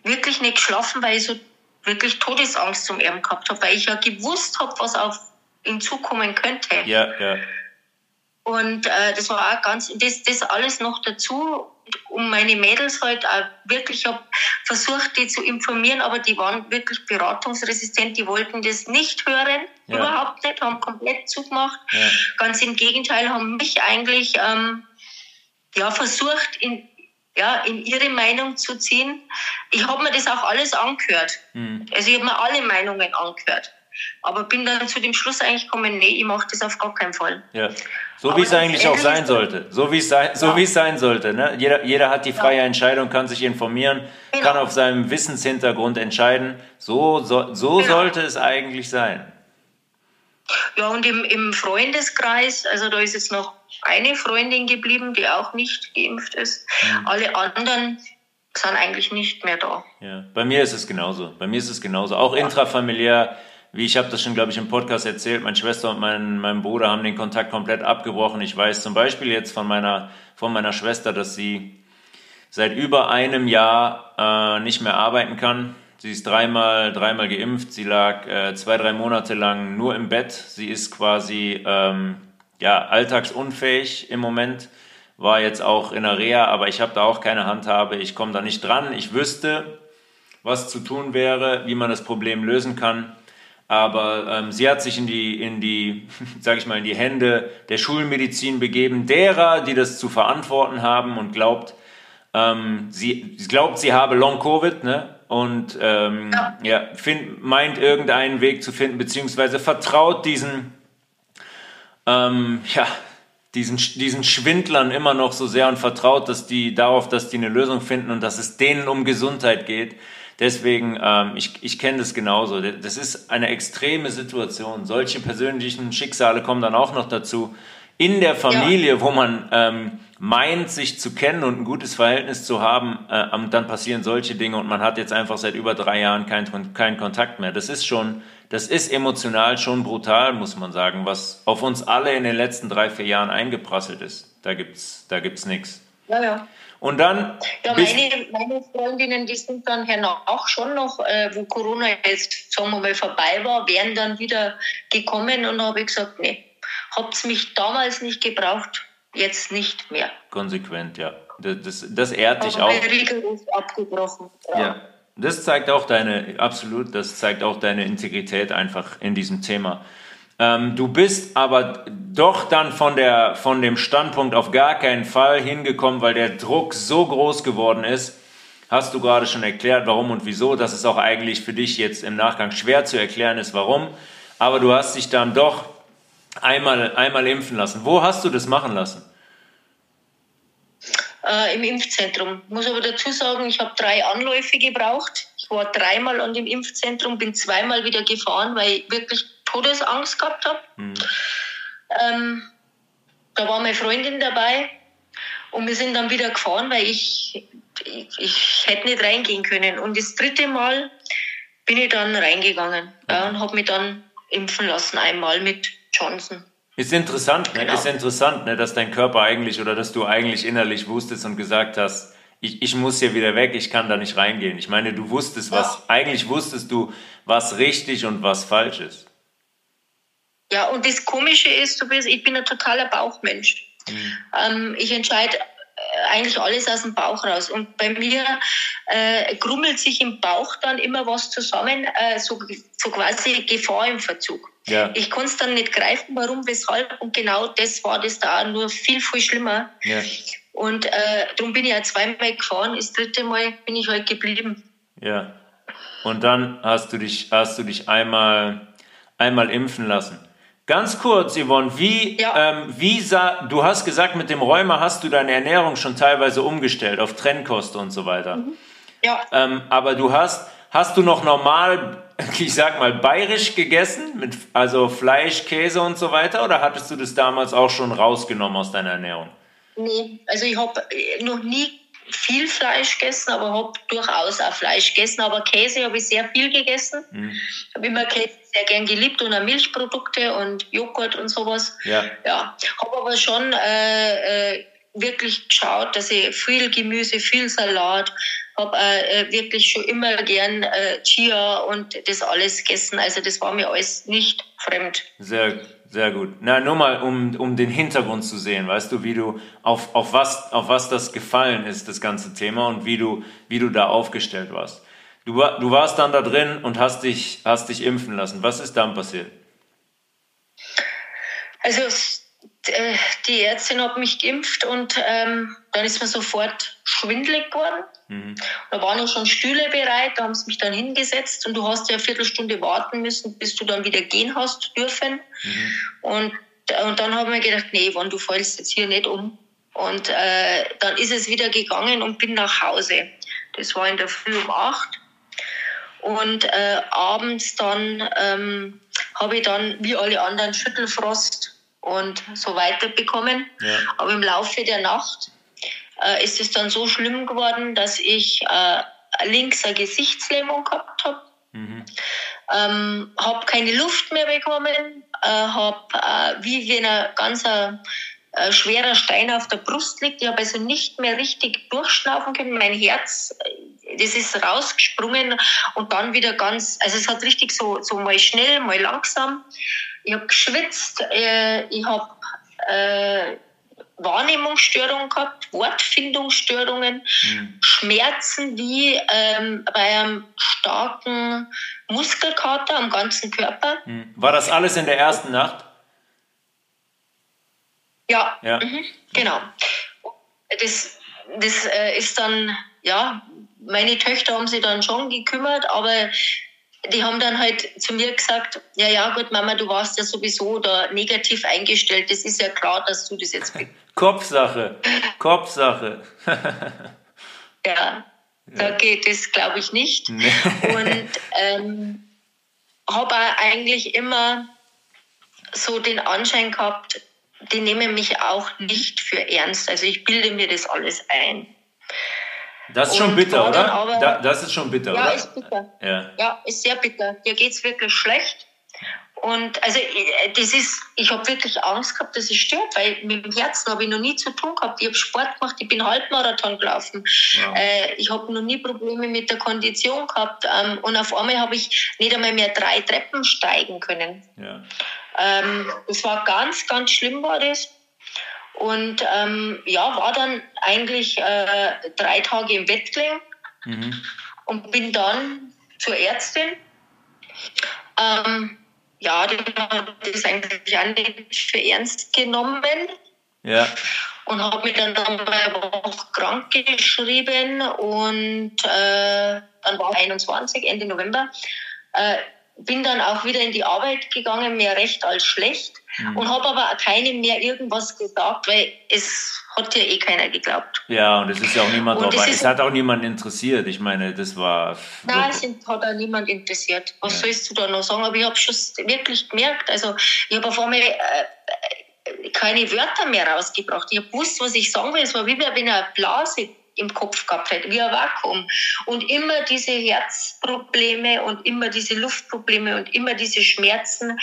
wirklich nicht geschlafen, weil ich so wirklich Todesangst zum Erben gehabt habe, weil ich ja gewusst habe, was auf ihn zukommen könnte. Ja, ja. Und äh, das war auch ganz, das, das alles noch dazu um meine Mädels halt auch wirklich, ich habe versucht, die zu informieren, aber die waren wirklich beratungsresistent, die wollten das nicht hören, ja. überhaupt nicht, haben komplett zugemacht. Ja. Ganz im Gegenteil, haben mich eigentlich ähm, ja, versucht, in, ja, in ihre Meinung zu ziehen. Ich habe mir das auch alles angehört. Mhm. Also ich habe mir alle Meinungen angehört. Aber bin dann zu dem Schluss eigentlich gekommen, nee, ich mache das auf gar keinen Fall. Ja. So wie es eigentlich auch sein sollte. So wie es sein, so ja. sein sollte. Ne? Jeder, jeder hat die freie ja. Entscheidung, kann sich informieren, genau. kann auf seinem Wissenshintergrund entscheiden. So, so, so genau. sollte es eigentlich sein. Ja, und im, im Freundeskreis, also da ist jetzt noch eine Freundin geblieben, die auch nicht geimpft ist. Mhm. Alle anderen sind eigentlich nicht mehr da. Ja, bei mir ist es genauso. Bei mir ist es genauso. Auch intrafamiliär, wie ich habe das schon, glaube ich, im Podcast erzählt, meine Schwester und mein, mein Bruder haben den Kontakt komplett abgebrochen. Ich weiß zum Beispiel jetzt von meiner, von meiner Schwester, dass sie seit über einem Jahr äh, nicht mehr arbeiten kann. Sie ist dreimal, dreimal geimpft. Sie lag äh, zwei, drei Monate lang nur im Bett. Sie ist quasi ähm, ja, alltagsunfähig im Moment war jetzt auch in der Reha, aber ich habe da auch keine Handhabe. Ich komme da nicht dran. Ich wüsste, was zu tun wäre, wie man das Problem lösen kann. Aber ähm, sie hat sich in die, in die, sag ich mal, in die Hände der Schulmedizin begeben, derer, die das zu verantworten haben und glaubt, ähm, sie, sie glaubt, sie habe Long Covid, ne? Und ähm, ja, ja find, meint irgendeinen Weg zu finden, beziehungsweise vertraut diesen, ähm, ja, diesen, diesen Schwindlern immer noch so sehr und vertraut, dass die darauf, dass die eine Lösung finden und dass es denen um Gesundheit geht. Deswegen, ähm, ich, ich kenne das genauso. Das ist eine extreme Situation. Solche persönlichen Schicksale kommen dann auch noch dazu. In der Familie, ja. wo man ähm, meint, sich zu kennen und ein gutes Verhältnis zu haben, äh, dann passieren solche Dinge und man hat jetzt einfach seit über drei Jahren keinen kein Kontakt mehr. Das ist schon das ist emotional schon brutal, muss man sagen, was auf uns alle in den letzten drei, vier Jahren eingeprasselt ist. Da gibt's, da gibt's nichts. Ja, ja. Und dann. Ja, meine, meine Freundinnen, die sind dann auch schon noch, äh, wo Corona jetzt, sagen wir mal, vorbei war, wären dann wieder gekommen und habe ich gesagt, nee, habt's mich damals nicht gebraucht, jetzt nicht mehr. Konsequent, ja. Das, das, das ehrt dich auch. Rigoros abgebrochen. ja. ja. Das zeigt auch deine, absolut, das zeigt auch deine Integrität einfach in diesem Thema. Ähm, du bist aber doch dann von, der, von dem Standpunkt auf gar keinen Fall hingekommen, weil der Druck so groß geworden ist. Hast du gerade schon erklärt, warum und wieso, dass es auch eigentlich für dich jetzt im Nachgang schwer zu erklären ist, warum. Aber du hast dich dann doch einmal, einmal impfen lassen. Wo hast du das machen lassen? äh, im Impfzentrum. Muss aber dazu sagen, ich habe drei Anläufe gebraucht. Ich war dreimal an dem Impfzentrum, bin zweimal wieder gefahren, weil ich wirklich Todesangst gehabt habe. Mhm. Ähm, da war meine Freundin dabei und wir sind dann wieder gefahren, weil ich, ich, ich hätte nicht reingehen können. Und das dritte Mal bin ich dann reingegangen ja, und habe mich dann impfen lassen, einmal mit Johnson. Ist interessant, ne? Genau. ist interessant, ne? dass dein Körper eigentlich oder dass du eigentlich innerlich wusstest und gesagt hast, ich, ich muss hier wieder weg, ich kann da nicht reingehen. Ich meine, du wusstest, was, ja. eigentlich wusstest du, was richtig und was falsch ist. Ja, und das Komische ist, du bist, ich bin ein totaler Bauchmensch. Mhm. Ähm, ich entscheide äh, eigentlich alles aus dem Bauch raus. Und bei mir äh, grummelt sich im Bauch dann immer was zusammen, äh, so, so quasi Gefahr im Verzug. Ja. Ich konnte es dann nicht greifen, warum, weshalb. Und genau das war das da, nur viel, viel schlimmer. Ja. Und äh, darum bin ich ja zweimal gefahren. Das dritte Mal bin ich halt geblieben. Ja. Und dann hast du dich, hast du dich einmal, einmal impfen lassen. Ganz kurz, Yvonne, wie, ja. ähm, wie sah, du hast gesagt, mit dem Rheuma hast du deine Ernährung schon teilweise umgestellt auf Trennkost und so weiter. Mhm. Ja. Ähm, aber du hast, hast du noch normal ich sag mal, bayerisch gegessen, mit, also Fleisch, Käse und so weiter? Oder hattest du das damals auch schon rausgenommen aus deiner Ernährung? Nee, also ich habe äh, noch nie viel Fleisch gegessen, aber habe durchaus auch Fleisch gegessen. Aber Käse habe ich sehr viel gegessen. Mhm. Ich habe immer Käse sehr gern geliebt und auch Milchprodukte und Joghurt und sowas. Ja. ja. Habe aber schon äh, äh, wirklich geschaut, dass ich viel Gemüse, viel Salat, habe äh, wirklich schon immer gern äh, Chia und das alles gegessen. Also das war mir alles nicht fremd. Sehr, sehr gut. Na, nur mal, um, um den Hintergrund zu sehen, weißt du, wie du, auf, auf, was, auf was das gefallen ist, das ganze Thema und wie du, wie du da aufgestellt warst. Du, du warst dann da drin und hast dich, hast dich impfen lassen. Was ist dann passiert? Also äh, die Ärztin hat mich geimpft und ähm, dann ist mir sofort schwindelig geworden. Mhm. Da waren auch schon Stühle bereit, da haben sie mich dann hingesetzt und du hast ja eine Viertelstunde warten müssen, bis du dann wieder gehen hast dürfen. Mhm. Und, und dann haben wir gedacht, nee, wann du fällst jetzt hier nicht um. Und äh, dann ist es wieder gegangen und bin nach Hause. Das war in der Früh um acht. Und äh, abends dann ähm, habe ich dann wie alle anderen Schüttelfrost und so weiter bekommen. Ja. Aber im Laufe der Nacht äh, ist es dann so schlimm geworden, dass ich äh, links eine Gesichtslähmung gehabt habe. Mhm. Ähm, habe keine Luft mehr bekommen, äh, habe äh, wie wenn ein ganzer äh, schwerer Stein auf der Brust liegt. Ich habe also nicht mehr richtig durchschnaufen können. Mein Herz, äh, das ist rausgesprungen und dann wieder ganz, also es hat richtig so, so mal schnell, mal langsam. Ich habe geschwitzt, äh, ich habe äh, Wahrnehmungsstörungen gehabt, Wortfindungsstörungen, mhm. Schmerzen wie ähm, bei einem starken Muskelkater am ganzen Körper. Mhm. War das alles in der ersten Nacht? Ja, ja. Mhm, genau. Das, das äh, ist dann, ja, meine Töchter haben sich dann schon gekümmert, aber die haben dann halt zu mir gesagt, ja, ja, gut, Mama, du warst ja sowieso da negativ eingestellt. Das ist ja klar, dass du das jetzt... Kopfsache, Kopfsache. ja, da geht es, glaube ich, nicht. Nee. Und ähm, habe eigentlich immer so den Anschein gehabt, die nehmen mich auch nicht für ernst. Also ich bilde mir das alles ein. Das ist schon bitter, oder? Aber, da, das ist schon bitter, ja, oder? Ist bitter. Ja. ja, ist sehr bitter. Dir geht es wirklich schlecht. Und also äh, das ist, ich habe wirklich Angst gehabt, dass es stört, weil mit dem Herzen habe ich noch nie zu tun gehabt. Ich habe Sport gemacht, ich bin Halbmarathon gelaufen. Wow. Äh, ich habe noch nie Probleme mit der Kondition gehabt. Ähm, und auf einmal habe ich nicht einmal mehr drei Treppen steigen können. Ja. Ähm, das war ganz, ganz schlimm war das. Und ähm, ja, war dann eigentlich äh, drei Tage im Bett gelegen mhm. und bin dann zur Ärztin. Ähm, ja, die hat das eigentlich auch nicht für ernst genommen. Ja. Und habe mich dann eine Woche krank geschrieben und äh, dann war 21, Ende November. Äh, bin dann auch wieder in die Arbeit gegangen, mehr recht als schlecht. Mhm. Und habe aber keinem mehr irgendwas gesagt, weil es hat ja eh keiner geglaubt. Ja, und es ist ja auch niemand dabei. Es hat auch niemand interessiert. Ich meine, das war. Nein, es hat auch niemand interessiert. Was ja. sollst du da noch sagen? Aber ich habe schon wirklich gemerkt, also ich habe auf einmal äh, äh, keine Wörter mehr rausgebracht. Ich habe gewusst, was ich sagen will. Es war wie wenn eine Blase im Kopf gehabt hätte, wie ein Vakuum. Und immer diese Herzprobleme und immer diese Luftprobleme und immer diese Schmerzen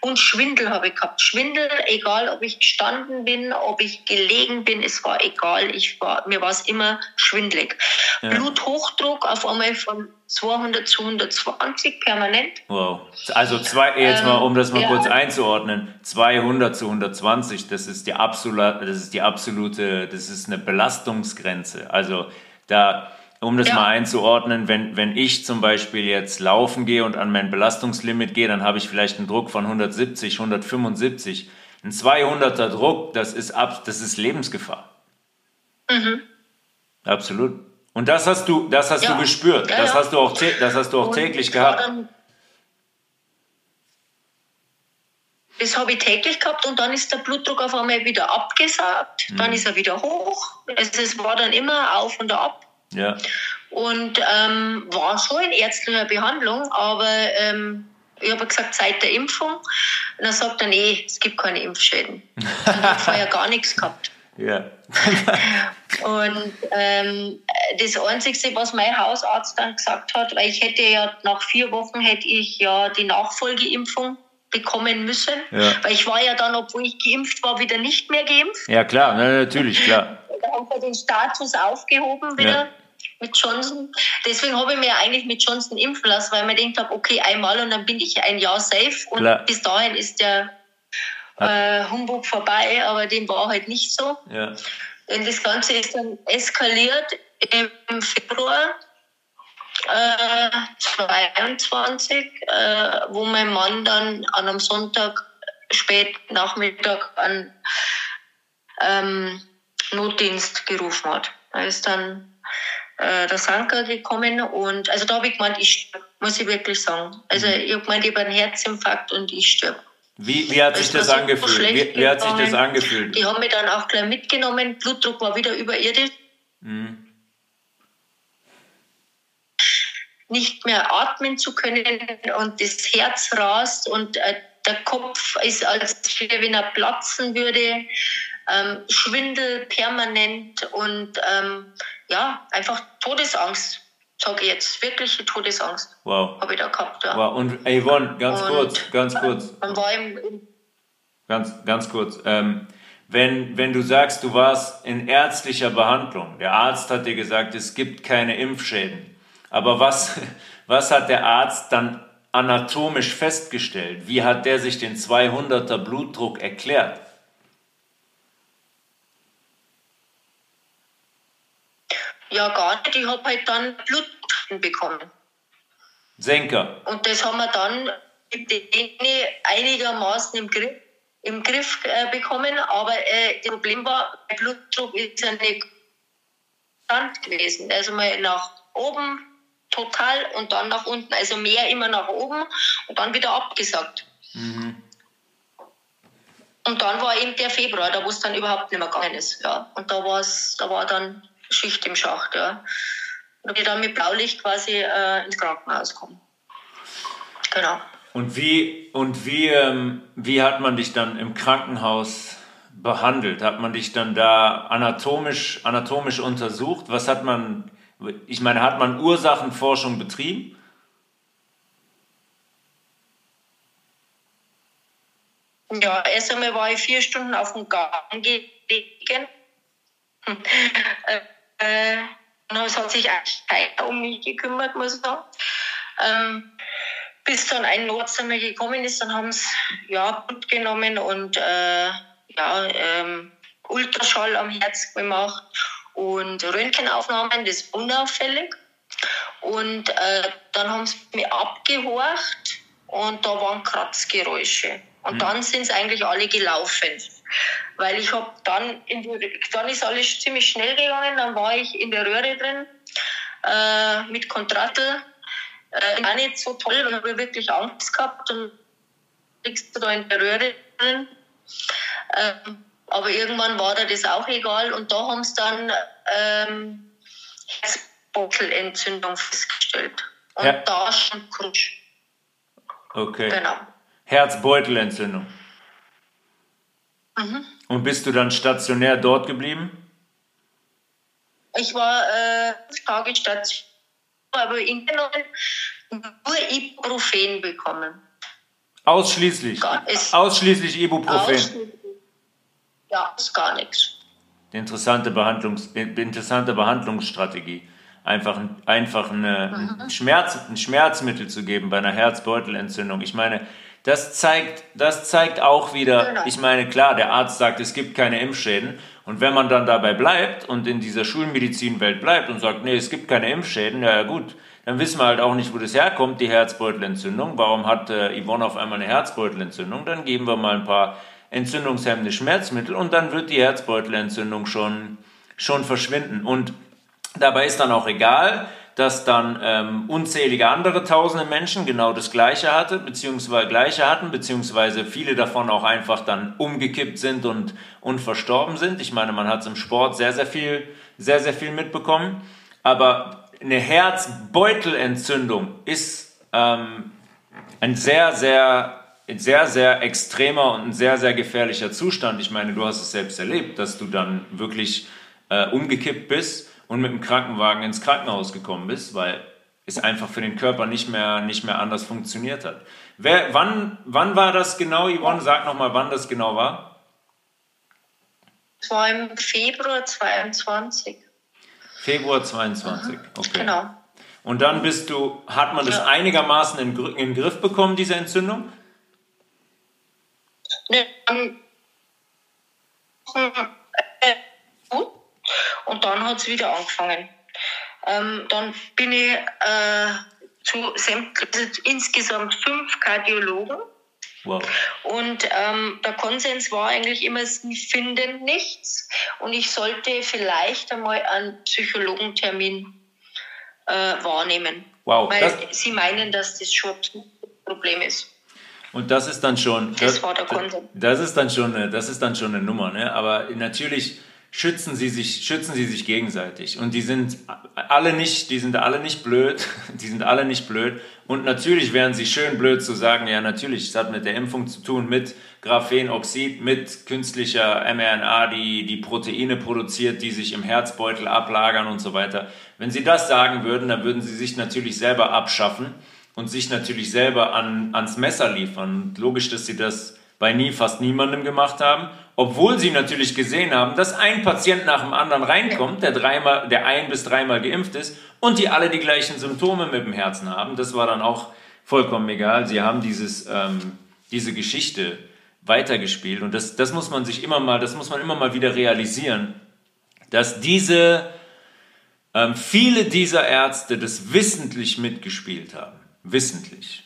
und Schwindel habe ich gehabt. Schwindel, egal ob ich gestanden bin, ob ich gelegen bin, es war egal. Ich war, mir war es immer schwindelig. Ja. Bluthochdruck auf einmal von 200 zu 120 permanent. Wow. Also zwei, jetzt mal, um das mal ähm, kurz einzuordnen, 200 zu 120, das ist die absolute, das ist die absolute, das ist eine Belastungsgrenze. Also da, um das ja. mal einzuordnen, wenn, wenn ich zum Beispiel jetzt laufen gehe und an mein Belastungslimit gehe, dann habe ich vielleicht einen Druck von 170, 175. Ein 200er Druck, das ist, ab, das ist Lebensgefahr. Mhm. Absolut. Und das hast du, das hast ja. du gespürt. Ja, das, Hast du auch, das hast du auch täglich gehabt. Dann, das habe ich täglich gehabt und dann ist der Blutdruck auf einmal wieder abgesagt. Mhm. Dann ist er wieder hoch. Also es war dann immer auf und ab. Ja. Und ähm, war schon in ärztlicher Behandlung, aber ähm, ich habe gesagt, seit der Impfung. Und dann sagt er, nee, es gibt keine Impfschäden. ich habe vorher gar nichts gehabt. Ja. und ähm, das Einzige, was mein Hausarzt dann gesagt hat, weil ich hätte ja nach vier Wochen hätte ich ja die Nachfolgeimpfung bekommen müssen, ja. weil ich war ja dann, obwohl ich geimpft war, wieder nicht mehr geimpft. Ja klar, na, natürlich, klar. Da haben wir den Status aufgehoben wieder. Ja. Mit Johnson. Deswegen habe ich mir eigentlich mit Johnson impfen lassen, weil ich mir gedacht habe, okay, einmal und dann bin ich ein Jahr safe. Und klar. bis dahin ist der äh, Humbug vorbei, aber dem war halt nicht so. Ja. Und das Ganze ist dann eskaliert im Februar äh, 22, äh, wo mein Mann dann an einem Sonntag spät Nachmittag an ähm, Notdienst gerufen hat. Da ist dann äh, der Sanker gekommen und also da habe ich gemeint, ich sterbe, muss ich wirklich sagen. Also mhm. ich habe gemeint, ich habe einen Herzinfarkt und ich sterbe. Wie, wie hat sich das, das angefühlt? Wie, wie, hat sich das angefühlt? Die haben mich dann auch gleich mitgenommen. Blutdruck war wieder überirdisch. Mhm. nicht mehr atmen zu können und das Herz rast und äh, der Kopf ist, als wenn er platzen würde, ähm, Schwindel permanent und ähm, ja, einfach Todesangst, sage ich jetzt, wirkliche Todesangst. Wow. Habe ich da gehabt, ja. Wow. Und Yvonne, ganz Und, kurz, ganz kurz, Man war im, ganz, ganz kurz. Ähm, wenn, wenn du sagst, du warst in ärztlicher Behandlung, der Arzt hat dir gesagt, es gibt keine Impfschäden. Aber was, was hat der Arzt dann anatomisch festgestellt? Wie hat der sich den 200er Blutdruck erklärt? ja gar nicht, ich habe halt dann Blut bekommen. Senker. Und das haben wir dann einigermaßen im Griff, im Griff äh, bekommen. Aber äh, das Problem war, der Blutdruck ist ja nicht konstant gewesen. Also mal nach oben total und dann nach unten. Also mehr immer nach oben und dann wieder abgesagt. Und dann war eben der Februar, da wo es dann überhaupt nicht mehr gegangen ist. Ja. Und da, war's, da war dann Schicht im Schacht. Ja. Und ich dann mit Blaulicht quasi äh, ins Krankenhaus gekommen. Genau. Und wie, und wie, ähm, wie hat man dich dann im Krankenhaus behandelt? Hat man dich dann da anatomisch, anatomisch untersucht? Was hat man, ich meine, hat man Ursachenforschung betrieben? Ja, erst einmal war ich vier Stunden auf dem Gang gelegen. äh, und es hat sich eigentlich keiner um mich gekümmert, muss ich sagen. Ähm, bis dann ein Notarzt einmal gekommen ist, dann haben sie ja, Blut genommen und äh, ja, ähm, Ultraschall am Herz gemacht und Röntgenaufnahmen, das ist unauffällig. Und äh, dann haben sie mich abgehorcht und da waren Kratzgeräusche. Und dann sind sie eigentlich alle gelaufen. Weil ich habe dann, in die, dann ist alles ziemlich schnell gegangen, dann war ich in der Röhre drin äh, mit Kontrattel. Äh, auch nicht so toll, weil ich wirklich Angst gehabt und liegst du da in der Röhre drin. Ähm, aber irgendwann war da das auch egal und da haben sie dann ähm, Herzbeutelentzündung festgestellt. Und Ja. da schon Krutsch. Okay. Genau. Herzbeutelentzündung. Mhm. Und bist du dann stationär dort geblieben? Ich war äh, Tage stationär, aber in nur Ibuprofen bekommen. Ausschließlich. Gar- Ausschließlich Ibuprofen. Ausschließlich. Ja, ist gar nichts. Interessante, Behandlungs, interessante Behandlungsstrategie. Einfach, ein- einfach eine, ein, Schmerz, ein Schmerzmittel zu geben bei einer Herzbeutelentzündung. Ich meine, das zeigt, das zeigt auch wieder, Genau. ich meine, klar, der Arzt sagt, es gibt keine Impfschäden. Und wenn man dann dabei bleibt und in dieser Schulmedizinwelt bleibt und sagt, nee, es gibt keine Impfschäden, ja gut, dann wissen wir halt auch nicht, wo das herkommt, die Herzbeutelentzündung. Warum hat äh, Yvonne auf einmal eine Herzbeutelentzündung? Dann geben wir mal ein paar entzündungshemmende Schmerzmittel und dann wird die Herzbeutelentzündung schon, schon verschwinden. Und dabei ist dann auch egal, dass dann ähm, unzählige andere tausende Menschen genau das Gleiche hatte, beziehungsweise Gleiche hatten, beziehungsweise viele davon auch einfach dann umgekippt sind und, und verstorben sind. Ich meine, man hat es im Sport sehr, sehr viel, sehr, sehr viel mitbekommen. Aber eine Herzbeutelentzündung ist ähm, ein sehr, sehr, sehr, sehr extremer und ein sehr, sehr gefährlicher Zustand. Ich meine, du hast es selbst erlebt, dass du dann wirklich äh, umgekippt bist und mit dem Krankenwagen ins Krankenhaus gekommen bist, weil es einfach für den Körper nicht mehr, nicht mehr anders funktioniert hat. Wer, wann, wann war das genau, Yvonne? Sag nochmal, wann das genau war. Es war im Februar 22. Februar 22. Okay. Genau. Und dann bist du, hat man das Ja. einigermaßen in, in den Griff bekommen, diese Entzündung? Ne, äh, gut. Und dann hat es wieder angefangen. Ähm, dann bin ich äh, zu also insgesamt fünf Kardiologen. Wow. Und ähm, der Konsens war eigentlich immer, sie finden nichts. Und ich sollte vielleicht einmal einen Psychologentermin äh, wahrnehmen. Wow, Weil das- sie meinen, dass das schon ein Problem ist. Und das ist dann schon, Das war der Konsens. das ist dann schon, eine, das ist dann schon eine Nummer, ne? Aber natürlich schützen sie sich, schützen sie sich gegenseitig. Und die sind alle nicht, die sind alle nicht blöd, die sind alle nicht blöd. Und natürlich wären sie schön blöd zu sagen, ja, natürlich, es hat mit der Impfung zu tun, mit Graphenoxid, mit künstlicher mRNA, die die Proteine produziert, die sich im Herzbeutel ablagern und so weiter. Wenn sie das sagen würden, dann würden sie sich natürlich selber abschaffen und sich natürlich selber an, ans Messer liefern. logisch, dass sie das bei nie fast niemandem gemacht haben, obwohl sie natürlich gesehen haben, dass ein Patient nach dem anderen reinkommt, der dreimal, der ein bis dreimal geimpft ist und die alle die gleichen Symptome mit dem Herzen haben. Das war dann auch vollkommen egal. Sie haben dieses, ähm, diese Geschichte weitergespielt und das, das muss man sich immer mal, das muss man immer mal wieder realisieren, dass diese ähm, viele dieser Ärzte das wissentlich mitgespielt haben, wissentlich.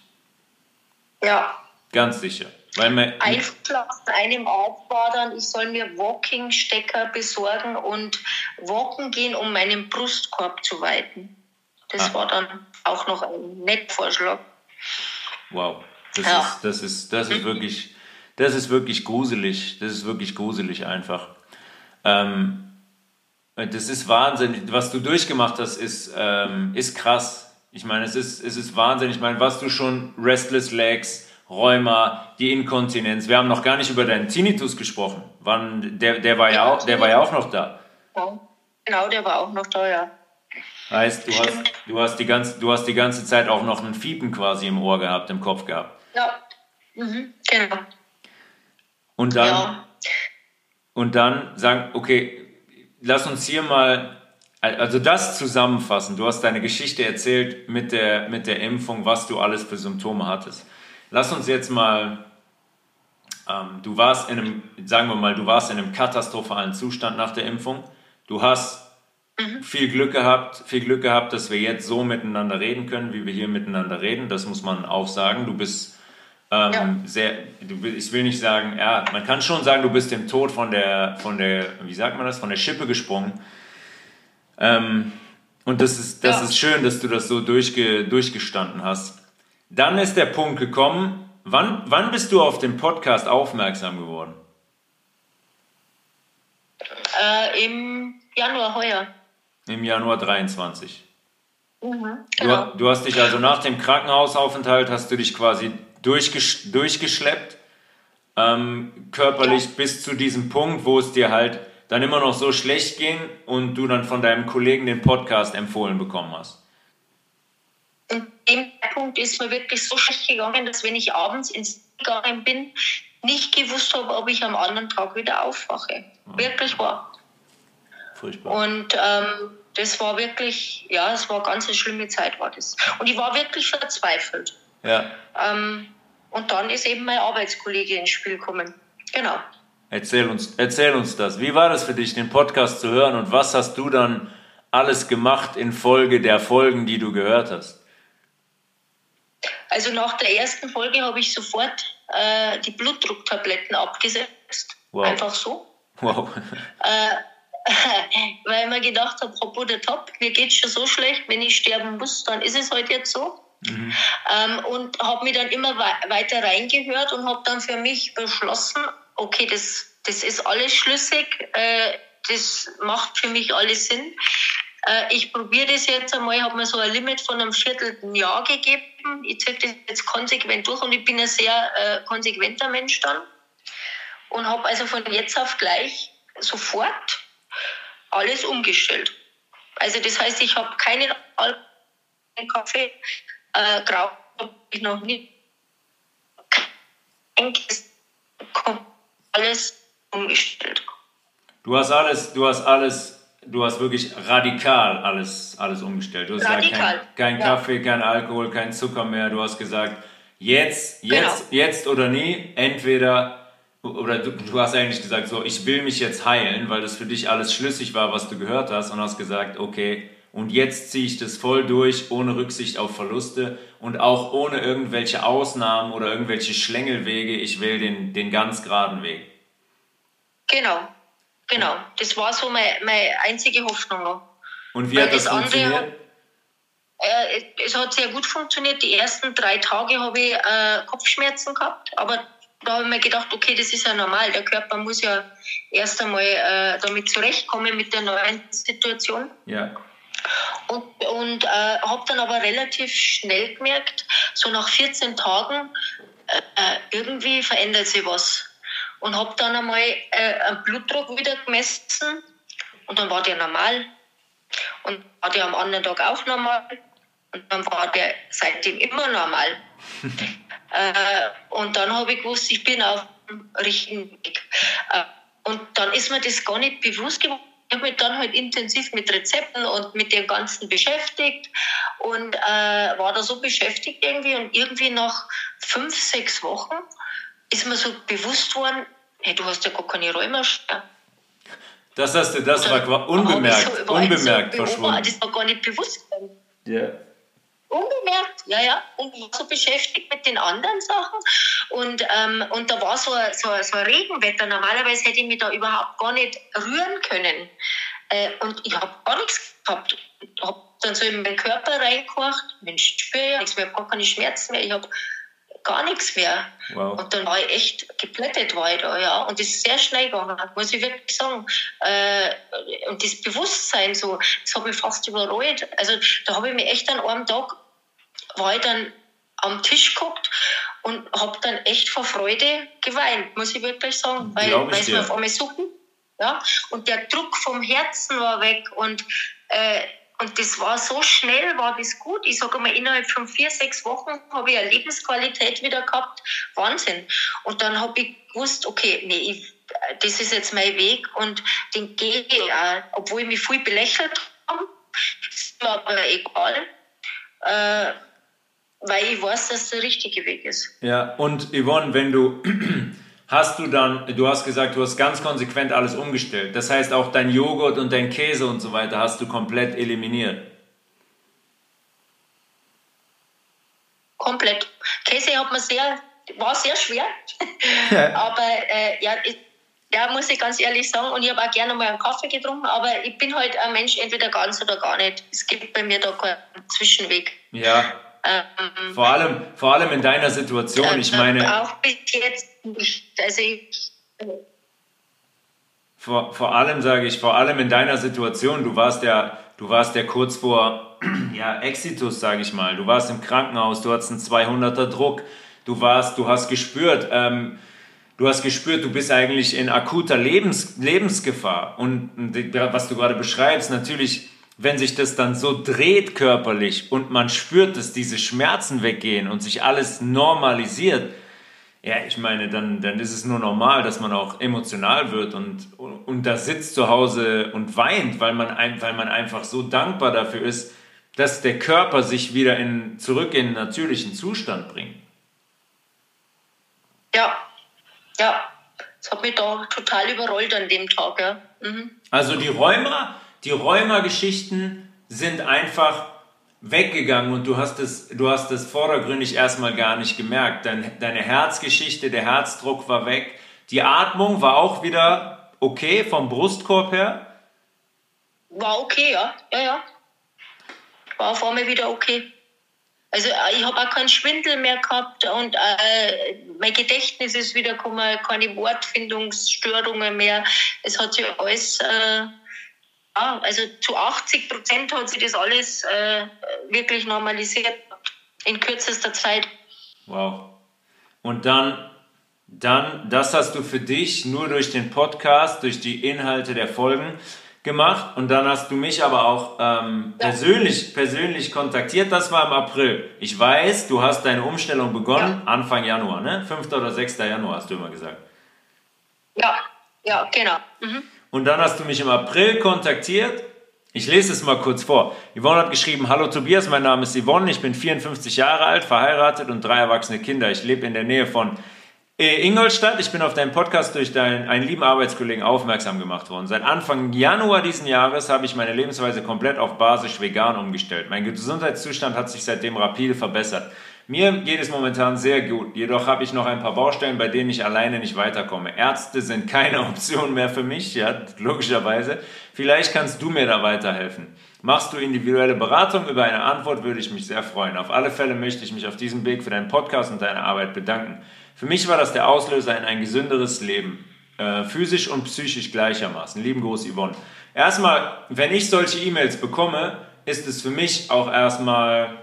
Ja. Ganz sicher. Weil man Einfluss einem Arzt war dann, ich soll mir Walking-Stecker besorgen und walken gehen, um meinen Brustkorb zu weiten. Das ah. war dann auch noch ein Nettvorschlag. Wow, das, ja. ist, das, ist, das, ist wirklich, das ist wirklich gruselig. Das ist wirklich gruselig einfach. Ähm, das ist Wahnsinn. Was du durchgemacht hast, ist, ähm, ist krass. Ich meine, es ist, es ist Wahnsinn. Ich meine, was du schon Restless Legs, Rheuma, die Inkontinenz. Wir haben noch gar nicht über deinen Tinnitus gesprochen. Wann, der, der, war ja auch, der war ja auch noch da. Genau, der war auch noch da, ja. Heißt, du hast, du, hast die ganze, du hast die ganze Zeit auch noch ein Fiepen quasi im Ohr gehabt, im Kopf gehabt. Ja, mhm. genau. Und dann, ja. und dann sagen, okay, lass uns hier mal, also das zusammenfassen. Du hast deine Geschichte erzählt mit der, mit der Impfung, was du alles für Symptome hattest. Lass uns jetzt mal, ähm, du warst in einem, sagen wir mal, du warst in einem katastrophalen Zustand nach der Impfung. Du hast mhm. viel Glück gehabt, viel Glück gehabt, dass wir jetzt so miteinander reden können, wie wir hier miteinander reden. Das muss man auch sagen. Du bist ähm, ja. sehr, du, ich will nicht sagen, ja, man kann schon sagen, du bist dem Tod von der, von der, wie sagt man das, von der Schippe gesprungen. Ähm, und das ist, das ja. ist schön, dass du das so durchge, durchgestanden hast. Dann ist der Punkt gekommen, wann, wann bist du auf den Podcast aufmerksam geworden? Äh, Im Januar heuer. Im Januar 23. Mhm, genau. du, du, hast dich also nach dem Krankenhausaufenthalt, hast du dich quasi durchgesch durchgeschleppt, ähm, körperlich ja. bis zu diesem Punkt, wo es dir halt dann immer noch so schlecht ging und du dann von deinem Kollegen den Podcast empfohlen bekommen hast dem Punkt ist mir wirklich so schlecht gegangen, dass wenn ich abends ins gegangen bin, nicht gewusst habe, ob ich am anderen Tag wieder aufwache. Mhm. Wirklich war. Furchtbar. Und ähm, das war wirklich, ja, es war eine ganz schlimme Zeit, war das. Und ich war wirklich verzweifelt. Ja. Ähm, und dann ist eben mein Arbeitskollege ins Spiel gekommen. Genau. Erzähl uns, erzähl uns das. Wie war das für dich, den Podcast zu hören und was hast du dann alles gemacht in Folge der Folgen, die du gehört hast? Also nach der ersten Folge habe ich sofort äh, die Blutdrucktabletten abgesetzt. Wow. Einfach so. Wow. Äh, weil ich mir gedacht habe, hopp oder top, mir geht es schon so schlecht, wenn ich sterben muss, dann ist es halt jetzt so. Mhm. Ähm, und habe mich dann immer weiter reingehört und habe dann für mich beschlossen, okay, das, das ist alles schlüssig, äh, das macht für mich alles Sinn. Äh, ich probiere das jetzt einmal, ich habe mir so ein Limit von einem Vierteljahr gegeben. Ich ziehe das jetzt konsequent durch und ich bin ein sehr äh, konsequenter Mensch dann. Und habe also von jetzt auf gleich sofort alles umgestellt. Also das heißt, ich habe keinen Alkohol, Kaffee, äh, Grau habe ich noch nie. Alles umgestellt. Du hast alles, du hast alles du hast wirklich radikal alles, alles umgestellt. Du hast radikal. gesagt, kein, kein ja. Kaffee, kein Alkohol, kein Zucker mehr. Du hast gesagt, jetzt, jetzt, genau. jetzt oder nie, entweder oder du, du, hast eigentlich gesagt, so, ich will mich jetzt heilen, weil das für dich alles schlüssig war, was du gehört hast und hast gesagt, okay, und jetzt ziehe ich das voll durch, ohne Rücksicht auf Verluste und auch ohne irgendwelche Ausnahmen oder irgendwelche Schlängelwege. Ich will den, den ganz geraden Weg. Genau, Genau, das war so meine, meine einzige Hoffnung noch. Und wie Weil hat das, das funktioniert? Andere, äh, es hat sehr gut funktioniert. Die ersten drei Tage habe ich äh, Kopfschmerzen gehabt, aber da habe ich mir gedacht, okay, das ist ja normal. Der Körper muss ja erst einmal äh, damit zurechtkommen mit der neuen Situation. Ja. Und, und äh, habe dann aber relativ schnell gemerkt, so nach 14 Tagen, äh, äh, irgendwie verändert sich was. Und habe dann einmal äh, einen Blutdruck wieder gemessen und dann war der normal. Und war der am anderen Tag auch normal. Und dann war der seitdem immer normal. äh, und dann habe ich gewusst, ich bin auf dem richtigen Weg. Äh, und dann ist mir das gar nicht bewusst geworden. Ich habe mich dann halt intensiv mit Rezepten und mit dem Ganzen beschäftigt und äh, war da so beschäftigt irgendwie. Und irgendwie nach fünf, sechs Wochen ist mir so bewusst worden, hey, du hast ja gar keine Rheumastörung. Das hast du, das war unbemerkt, so unbemerkt so verschwunden. Das war gar nicht bewusst. Ja. Yeah. Unbemerkt, ja, ja. Und war so beschäftigt mit den anderen Sachen. Und, ähm, und da war so, so, so ein Regenwetter. Normalerweise hätte ich mich da überhaupt gar nicht rühren können. Äh, und ich habe gar nichts gehabt. Ich habe dann so in meinen Körper reingehorcht. Mensch, ich spüre ja nichts mehr, ich habe gar keine Schmerzen mehr. Ich habe gar nichts mehr. Wow. Und dann war ich echt geplättet weiter, ja. Und das ist sehr schnell gegangen, muss ich wirklich sagen. Äh, und das Bewusstsein so, das habe ich fast überrollt. Also da habe ich mich echt an einem Tag, war ich dann am Tisch geguckt und habe dann echt vor Freude geweint, muss ich wirklich sagen, weil, weil es mir auf einmal gut ja? Und der Druck vom Herzen war weg und äh, und das war so schnell, war das gut. Ich sage mal, innerhalb von vier, sechs Wochen habe ich eine Lebensqualität wieder gehabt. Wahnsinn. Und dann habe ich gewusst, okay, nee, ich, das ist jetzt mein Weg und den gehe ich auch. Obwohl ich mich viel belächelt habe, ist mir aber egal. Äh, weil ich weiß, dass der richtige Weg ist. Ja, und Yvonne, wenn du hast du dann, du hast gesagt, du hast ganz konsequent alles umgestellt. Das heißt, auch dein Joghurt und dein Käse und so weiter hast du komplett eliminiert. Komplett. Käse hat man sehr, war sehr schwer. aber äh, ja, ich, ja, muss ich ganz ehrlich sagen. Und ich habe auch gerne mal einen Kaffee getrunken, aber ich bin halt ein Mensch, entweder ganz oder gar nicht. Es gibt bei mir da keinen Zwischenweg. Ja. Ähm, vor, allem, vor allem in deiner Situation, ich meine. Auch bis jetzt. Also ich, vor, vor allem sage ich, vor allem in deiner Situation, du warst ja, du warst ja kurz vor ja, Exitus, sage ich mal. Du warst im Krankenhaus, du hattest einen 200er Druck, du warst, du hast gespürt, ähm, du hast gespürt, du bist eigentlich in akuter Lebens, Lebensgefahr. Und was du gerade beschreibst, natürlich wenn sich das dann so dreht körperlich und man spürt, dass diese Schmerzen weggehen und sich alles normalisiert, ja, ich meine, dann, dann ist es nur normal, dass man auch emotional wird und, und, und da sitzt zu Hause und weint, weil man, ein, weil man einfach so dankbar dafür ist, dass der Körper sich wieder in, zurück in den natürlichen Zustand bringt. Ja, ja, das hat mich da total überrollt an dem Tag. Ja. Mhm. Also die Rheuma, die Rheuma-Geschichten sind einfach weggegangen und du hast es, du hast es vordergründig erstmal gar nicht gemerkt. Dein, deine Herzgeschichte, der Herzdruck war weg. Die Atmung war auch wieder okay vom Brustkorb her? War okay, ja. Ja, ja. War vor mir wieder okay. Also äh, ich habe auch keinen Schwindel mehr gehabt und äh, mein Gedächtnis ist wieder gekommen, keine Wortfindungsstörungen mehr. Es hat sich alles äh, ja, also zu 80 Prozent hat sich das alles äh, wirklich normalisiert in kürzester Zeit. Wow. Und dann, dann, das hast du für dich nur durch den Podcast, durch die Inhalte der Folgen gemacht und dann hast du mich aber auch ähm, ja. persönlich, persönlich kontaktiert. Das war im April. Ich weiß, du hast deine Umstellung begonnen ja. Anfang Januar, ne? 5. oder 6. Januar hast du immer gesagt. Ja, ja, genau. Mhm. Und dann hast du mich im April kontaktiert. Ich lese es mal kurz vor. Yvonne hat geschrieben, Hallo Tobias, mein Name ist Yvonne, ich bin 54 Jahre alt, verheiratet und drei erwachsene Kinder. Ich lebe in der Nähe von äh, Ingolstadt. Ich bin auf deinen Podcast durch deinen, einen lieben Arbeitskollegen aufmerksam gemacht worden. Seit Anfang Januar diesen Jahres habe ich meine Lebensweise komplett auf basisch vegan umgestellt. Mein Gesundheitszustand hat sich seitdem rapide verbessert. Mir geht es momentan sehr gut, jedoch habe ich noch ein paar Baustellen, bei denen ich alleine nicht weiterkomme. Ärzte sind keine Option mehr für mich, ja, logischerweise. Vielleicht kannst du mir da weiterhelfen. Machst du individuelle Beratung über eine Antwort, würde ich mich sehr freuen. Auf alle Fälle möchte ich mich auf diesem Weg für deinen Podcast und deine Arbeit bedanken. Für mich war das der Auslöser in ein gesünderes Leben, äh, physisch und psychisch gleichermaßen. Lieben Gruß, Yvonne. Erstmal, wenn ich solche E-Mails bekomme, ist es für mich auch erstmal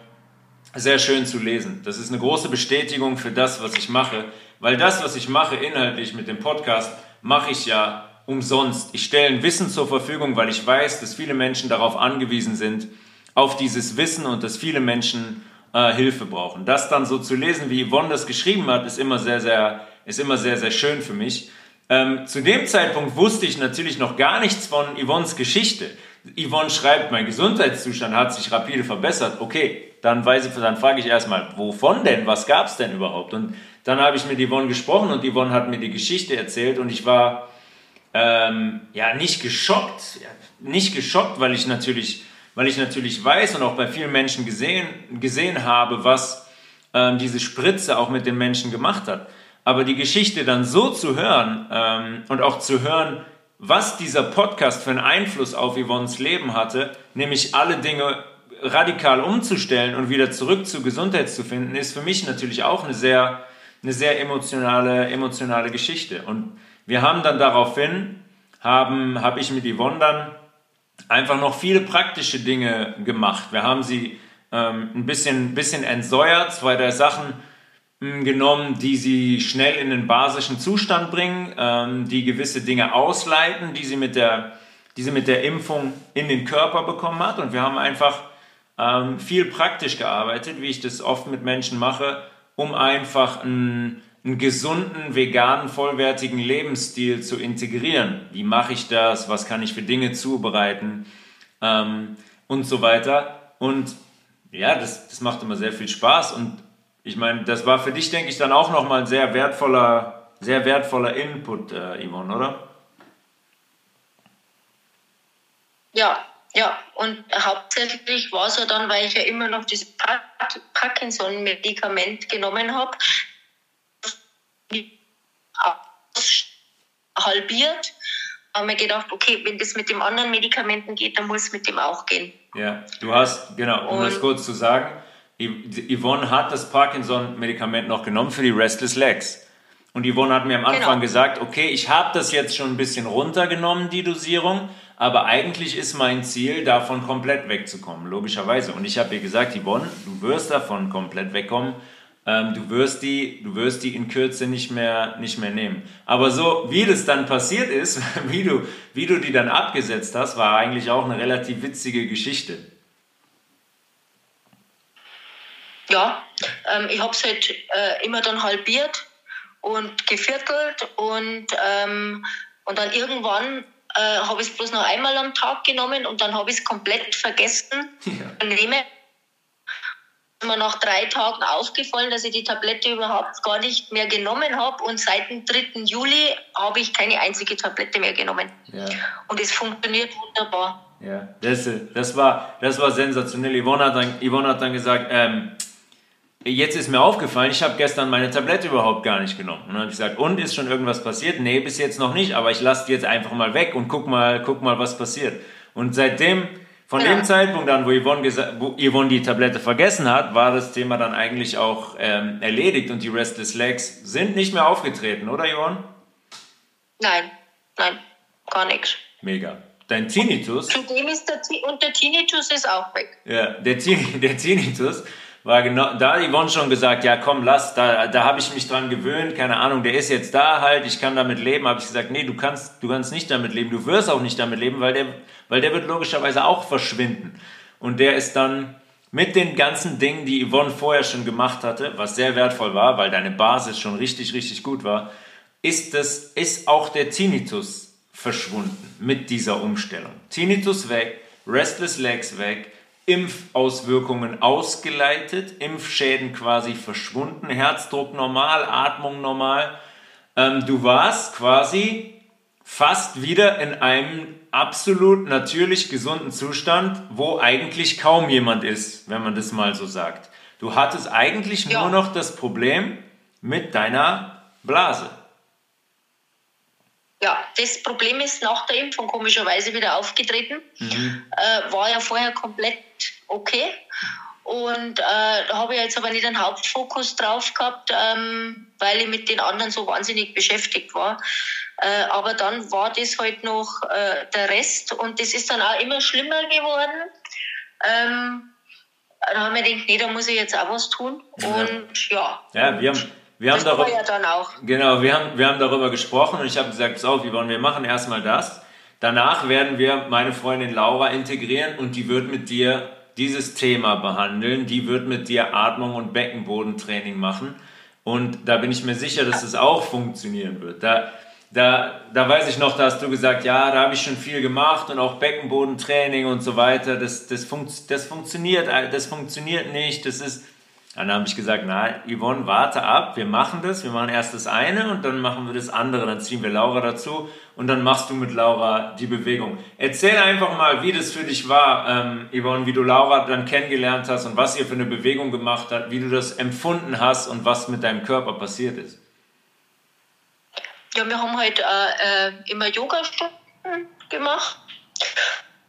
sehr schön zu lesen. Das ist eine große Bestätigung für das, was ich mache, weil das, was ich mache inhaltlich mit dem Podcast, mache ich ja umsonst. Ich stelle ein Wissen zur Verfügung, weil ich weiß, dass viele Menschen darauf angewiesen sind, auf dieses Wissen und dass viele Menschen äh, Hilfe brauchen. Das dann so zu lesen, wie Yvonne das geschrieben hat, ist immer sehr, sehr, ist immer sehr, sehr schön für mich. Ähm, zu dem Zeitpunkt wusste ich natürlich noch gar nichts von Yvonnes Geschichte. Yvonne schreibt, mein Gesundheitszustand hat sich rapide verbessert. Okay, dann, weiß ich, dann frage ich erstmal, wovon denn? Was gab es denn überhaupt? Und dann habe ich mit Yvonne gesprochen und Yvonne hat mir die Geschichte erzählt und ich war ähm, ja nicht geschockt, nicht geschockt, weil ich natürlich, weil ich natürlich weiß und auch bei vielen Menschen gesehen, gesehen habe, was ähm, diese Spritze auch mit den Menschen gemacht hat. Aber die Geschichte dann so zu hören ähm, und auch zu hören, was dieser Podcast für einen Einfluss auf Yvonnes Leben hatte, nämlich alle Dinge radikal umzustellen und wieder zurück zur Gesundheit zu finden, ist für mich natürlich auch eine sehr, eine sehr emotionale, emotionale Geschichte. Und wir haben dann daraufhin, haben, habe ich mit Yvonne dann einfach noch viele praktische Dinge gemacht. Wir haben sie ähm, ein bisschen, bisschen entsäuert, zwei, drei Sachen genommen, die sie schnell in den basischen Zustand bringen, ähm, die gewisse Dinge ausleiten, die sie mit der, die sie mit der Impfung in den Körper bekommen hat. Und wir haben einfach ähm, viel praktisch gearbeitet, wie ich das oft mit Menschen mache, um einfach einen, einen gesunden, veganen, vollwertigen Lebensstil zu integrieren. Wie mache ich das? Was kann ich für Dinge zubereiten? Ähm, und so weiter. Und ja, das, das macht immer sehr viel Spaß. Und ich meine, das war für dich, denke ich, dann auch nochmal ein sehr wertvoller, sehr wertvoller Input, äh, Yvonne, oder? Ja, ja, und hauptsächlich war es ja dann, weil ich ja immer noch dieses Parkinson-Medikament genommen habe, halbiert, haben wir gedacht, okay, wenn das mit dem anderen Medikamenten geht, dann muss es mit dem auch gehen. Ja, du hast, genau, um und, das kurz zu sagen, Yvonne hat das Parkinson-Medikament noch genommen für die Restless Legs. Und Yvonne hat mir am Anfang genau. gesagt, okay, ich habe das jetzt schon ein bisschen runtergenommen, die Dosierung, aber eigentlich ist mein Ziel, davon komplett wegzukommen, logischerweise. Und ich habe ihr gesagt, Yvonne, du wirst davon komplett wegkommen. Ähm, du, wirst die, du wirst die in Kürze nicht mehr, nicht mehr nehmen. Aber so, wie das dann passiert ist, wie du, wie du die dann abgesetzt hast, war eigentlich auch eine relativ witzige Geschichte. Ja, ähm, ich habe es halt äh, immer dann halbiert und geviertelt und, ähm, und dann irgendwann äh, habe ich es bloß noch einmal am Tag genommen und dann habe ich es komplett vergessen. Ja. Nehme mir nach drei Tagen aufgefallen, dass ich die Tablette überhaupt gar nicht mehr genommen habe und seit dem 3. Juli habe ich keine einzige Tablette mehr genommen. Ja. Und es funktioniert wunderbar. Ja, das, das, war, das war sensationell. Yvonne hat dann, Yvonne hat dann gesagt, ähm, Jetzt ist mir aufgefallen, ich habe gestern meine Tablette überhaupt gar nicht genommen. Und dann habe ich gesagt, und ist schon irgendwas passiert? Nee, bis jetzt noch nicht, aber ich lasse die jetzt einfach mal weg und guck mal, guck mal, was passiert. Und seitdem, von ja. dem Zeitpunkt an, wo Yvonne, wo Yvonne die Tablette vergessen hat, war das Thema dann eigentlich auch ähm, erledigt und die Restless Legs sind nicht mehr aufgetreten, oder Yvonne? Nein, nein, gar nichts. Mega. Dein Tinnitus? Zudem ist der, und der Tinnitus ist auch weg. Ja, der, der Tinnitus war genau, da Yvonne schon gesagt, ja komm, lass, da, da habe ich mich dran gewöhnt, keine Ahnung, der ist jetzt da halt, ich kann damit leben, habe ich gesagt, nee, du kannst, du kannst nicht damit leben, du wirst auch nicht damit leben, weil der, weil der wird logischerweise auch verschwinden. Und der ist dann mit den ganzen Dingen, die Yvonne vorher schon gemacht hatte, was sehr wertvoll war, weil deine Basis schon richtig, richtig gut war, ist, das, ist auch der Tinnitus verschwunden mit dieser Umstellung. Tinnitus weg, Restless Legs weg, Impfauswirkungen ausgeleitet, Impfschäden quasi verschwunden, Herzdruck normal, Atmung normal. Ähm, du warst quasi fast wieder in einem absolut natürlich gesunden Zustand, wo eigentlich kaum jemand ist, wenn man das mal so sagt. Du hattest eigentlich ja. nur noch das Problem mit deiner Blase. ja, das Problem ist nach der Impfung komischerweise wieder aufgetreten. Mhm. Äh, war ja vorher komplett okay. Und äh, da habe ich jetzt aber nicht einen Hauptfokus drauf gehabt, ähm, weil ich mit den anderen so wahnsinnig beschäftigt war. Äh, aber dann war das halt noch äh, der Rest und das ist dann auch immer schlimmer geworden. Ähm, da haben wir gedacht, nee, da muss ich jetzt auch was tun. Und ja. Ja, wir haben wir haben darüber, ja dann auch. Genau, wir haben, wir haben darüber gesprochen und ich habe gesagt, so, wie wollen wir machen? Erstmal das. Danach werden wir meine Freundin Laura integrieren und die wird mit dir dieses Thema behandeln. Die wird mit dir Atmung und Beckenbodentraining machen. Und da bin ich mir sicher, dass es auch funktionieren wird. Da, da, da weiß ich noch, da hast du gesagt, ja, da habe ich schon viel gemacht und auch Beckenbodentraining und so weiter. Das, das, funkt, das funktioniert, das funktioniert nicht. Das ist, dann habe ich gesagt, na, Yvonne, warte ab, wir machen das, wir machen erst das eine und dann machen wir das andere, dann ziehen wir Laura dazu und dann machst du mit Laura die Bewegung. Erzähl einfach mal, wie das für dich war, ähm, Yvonne, wie du Laura dann kennengelernt hast und was ihr für eine Bewegung gemacht habt, wie du das empfunden hast und was mit deinem Körper passiert ist. Ja, wir haben halt äh, äh immer Yoga-Stunden gemacht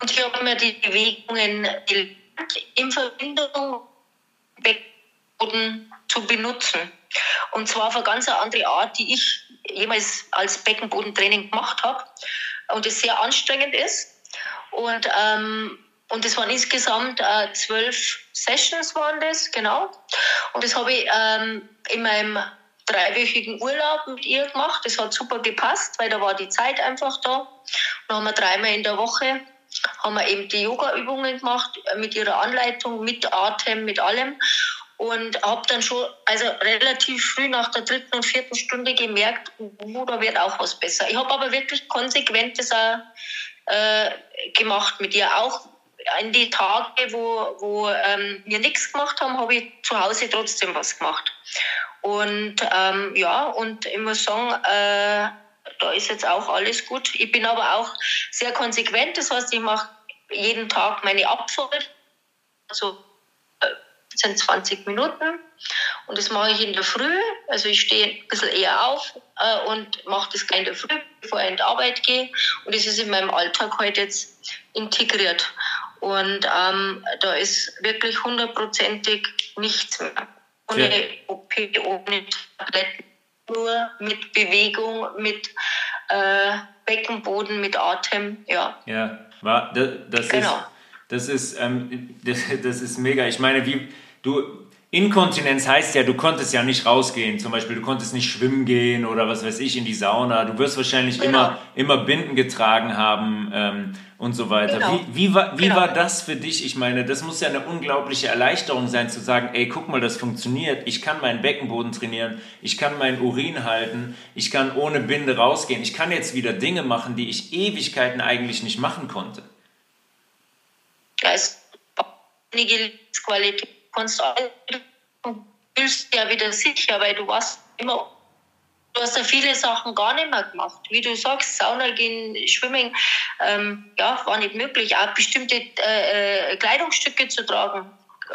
und ich habe mir die Bewegungen in Verbindung mit Beckenboden zu benutzen. Und zwar auf eine ganz andere Art, die ich jemals als Beckenbodentraining gemacht habe und es sehr anstrengend ist. Und, ähm, und das waren insgesamt äh, zwölf Sessions waren das, genau. Und das habe ich ähm, in meinem dreiwöchigen Urlaub mit ihr gemacht. Das hat super gepasst, weil da war die Zeit einfach da. Und dann haben wir dreimal in der Woche haben wir eben die Yoga-Übungen gemacht mit ihrer Anleitung, mit Atem, mit allem und habe dann schon also relativ früh nach der dritten und vierten Stunde gemerkt, oh, da wird auch was besser. Ich habe aber wirklich konsequent das auch, äh, gemacht mit ihr. Auch in die Tage, wo, wo ähm, wir nichts gemacht haben, habe ich zu Hause trotzdem was gemacht. Und ähm, ja, und ich muss sagen, äh, da ist jetzt auch alles gut. Ich bin aber auch sehr konsequent, das heißt, ich mache jeden Tag meine Abfahrt. Also sind 20 Minuten und das mache ich in der Früh. Also ich stehe ein bisschen eher auf äh, und mache das gleich in der Früh, bevor ich in die Arbeit gehe. Und das ist in meinem Alltag heute jetzt integriert. Und ähm, da ist wirklich hundertprozentig nichts mehr. Ohne ja. OP, ohne Tabletten, nur mit Bewegung, mit äh, Beckenboden, mit Atem, ja. Ja, das, das genau. ist das ist, ähm, das, das, ist mega. Ich meine, wie, du, Inkontinenz heißt ja, du konntest ja nicht rausgehen. Zum Beispiel, du konntest nicht schwimmen gehen oder was weiß ich, in die Sauna. Du wirst wahrscheinlich genau. immer, immer Binden getragen haben ähm, und so weiter. Genau. Wie, wie, war, wie genau. war das für dich? Ich meine, das muss ja eine unglaubliche Erleichterung sein, zu sagen, ey, guck mal, das funktioniert. Ich kann meinen Beckenboden trainieren. Ich kann meinen Urin halten. Ich kann ohne Binde rausgehen. Ich kann jetzt wieder Dinge machen, die ich Ewigkeiten eigentlich nicht machen konnte. Da ist einige Qualität kannst du fühlst ja wieder sicher, weil du warst immer, du hast ja viele Sachen gar nicht mehr gemacht. Wie du sagst, Sauna gehen, Schwimmen, ähm, ja, war nicht möglich. Auch bestimmte äh, äh Kleidungsstücke zu tragen,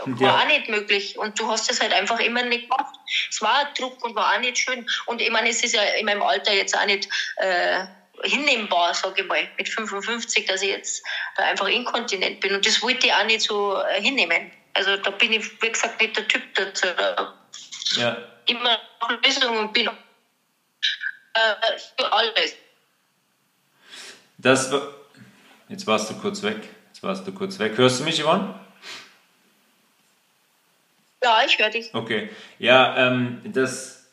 war ja. auch nicht möglich. Und du hast es halt einfach immer nicht gemacht. Es war ein Druck und war auch nicht schön. Und ich meine, es ist ja in meinem Alter jetzt auch nicht äh, hinnehmbar, sage ich mal, mit 55, dass ich jetzt da einfach inkontinent bin. Und das wollte ich auch nicht so äh, hinnehmen. Also da bin ich, wie gesagt, nicht der Typ dazu. Ja. Immer nach Lösungen und bin äh, für alles. Das Jetzt warst du kurz weg. Jetzt warst du kurz weg. Hörst du mich, Yvonne? Ja, ich höre dich. Okay. Ja, ähm, das,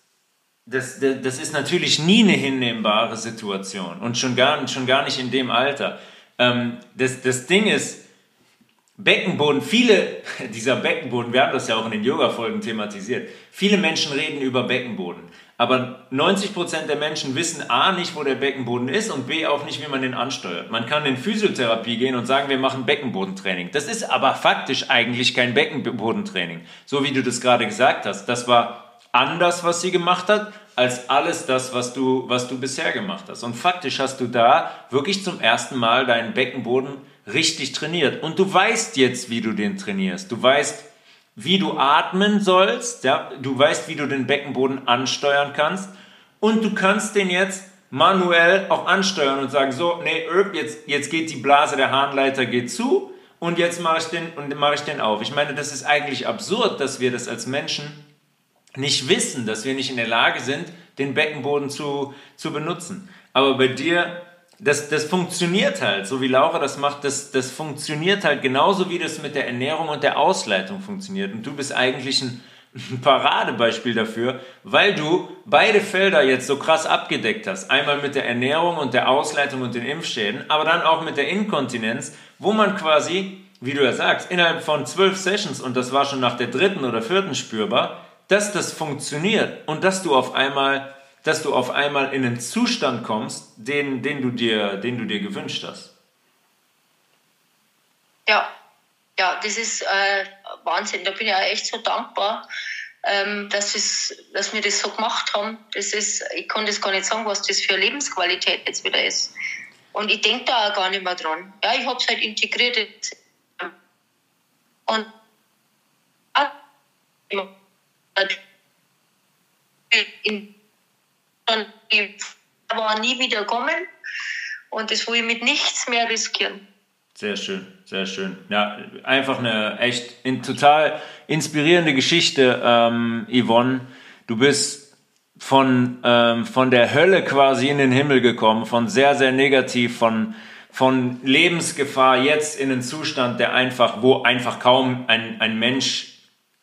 das, das, das ist natürlich nie eine hinnehmbare Situation und schon gar, schon gar nicht in dem Alter. Ähm, das, das Ding ist, Beckenboden, viele dieser Beckenboden, wir haben das ja auch in den Yoga-Folgen thematisiert, viele Menschen reden über Beckenboden. Aber 90% der Menschen wissen A nicht, wo der Beckenboden ist und B auch nicht, wie man den ansteuert. Man kann in Physiotherapie gehen und sagen, wir machen Beckenbodentraining. Das ist aber faktisch eigentlich kein Beckenbodentraining. So wie du das gerade gesagt hast. Das war anders, was sie gemacht hat, als alles das, was du, was du bisher gemacht hast. Und faktisch hast du da wirklich zum ersten Mal deinen Beckenboden richtig trainiert. Und du weißt jetzt, wie du den trainierst. Du weißt, wie du atmen sollst. Ja? Du weißt, wie du den Beckenboden ansteuern kannst. Und du kannst den jetzt manuell auch ansteuern und sagen, so, nee, jetzt, jetzt geht die Blase der Harnleiter geht zu und jetzt mache ich, den, ich den auf. Ich meine, das ist eigentlich absurd, dass wir das als Menschen nicht wissen, dass wir nicht in der Lage sind, den Beckenboden zu, zu benutzen. Aber bei dir, das, das funktioniert halt, so wie Laura das macht, das, das funktioniert halt genauso, wie das mit der Ernährung und der Ausleitung funktioniert. Und du bist eigentlich ein, ein Paradebeispiel dafür, weil du beide Felder jetzt so krass abgedeckt hast. Einmal mit der Ernährung und der Ausleitung und den Impfschäden, aber dann auch mit der Inkontinenz, wo man quasi, wie du ja sagst, innerhalb von zwölf Sessions, und das war schon nach der dritten oder vierten spürbar, dass das funktioniert und dass du auf einmal, dass du auf einmal in einen Zustand kommst, den, den, du, dir, den du dir gewünscht hast. Ja, ja, das ist äh, Wahnsinn. Da bin ich auch echt so dankbar, ähm, dass, es, dass wir das so gemacht haben. Das ist, ich kann das gar nicht sagen, was das für Lebensqualität jetzt wieder ist. Und ich denke da auch gar nicht mehr dran. Ja, ich habe es halt integriert. Und in, aber nie wieder kommen und das will ich mit nichts mehr riskieren. Sehr schön, sehr schön. Ja, einfach eine echt in, total inspirierende Geschichte, ähm, Yvonne. Du bist von, ähm, von der Hölle quasi in den Himmel gekommen, von sehr, sehr negativ, von, von Lebensgefahr jetzt in einen Zustand, der einfach, wo einfach kaum ein, ein Mensch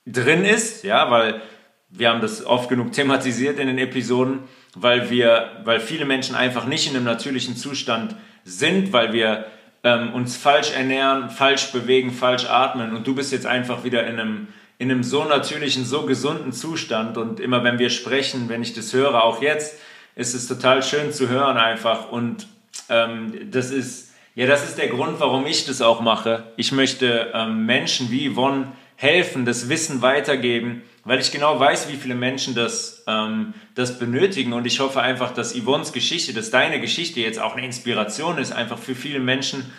drin ist, ja, weil wir haben das oft genug thematisiert in den Episoden, weil wir, weil viele Menschen einfach nicht in einem natürlichen Zustand sind, weil wir ähm, uns falsch ernähren, falsch bewegen, falsch atmen und du bist jetzt einfach wieder in einem in einem so natürlichen, so gesunden Zustand und immer wenn wir sprechen, wenn ich das höre, auch jetzt, ist es total schön zu hören einfach und ähm, das ist ja, das ist der Grund, warum ich das auch mache. Ich möchte ähm, Menschen wie Yvonne helfen, das Wissen weitergeben, weil ich genau weiß, wie viele Menschen das, ähm, das benötigen. Und ich hoffe einfach, dass Yvonnes Geschichte, dass deine Geschichte jetzt auch eine Inspiration ist, einfach für viele Menschen,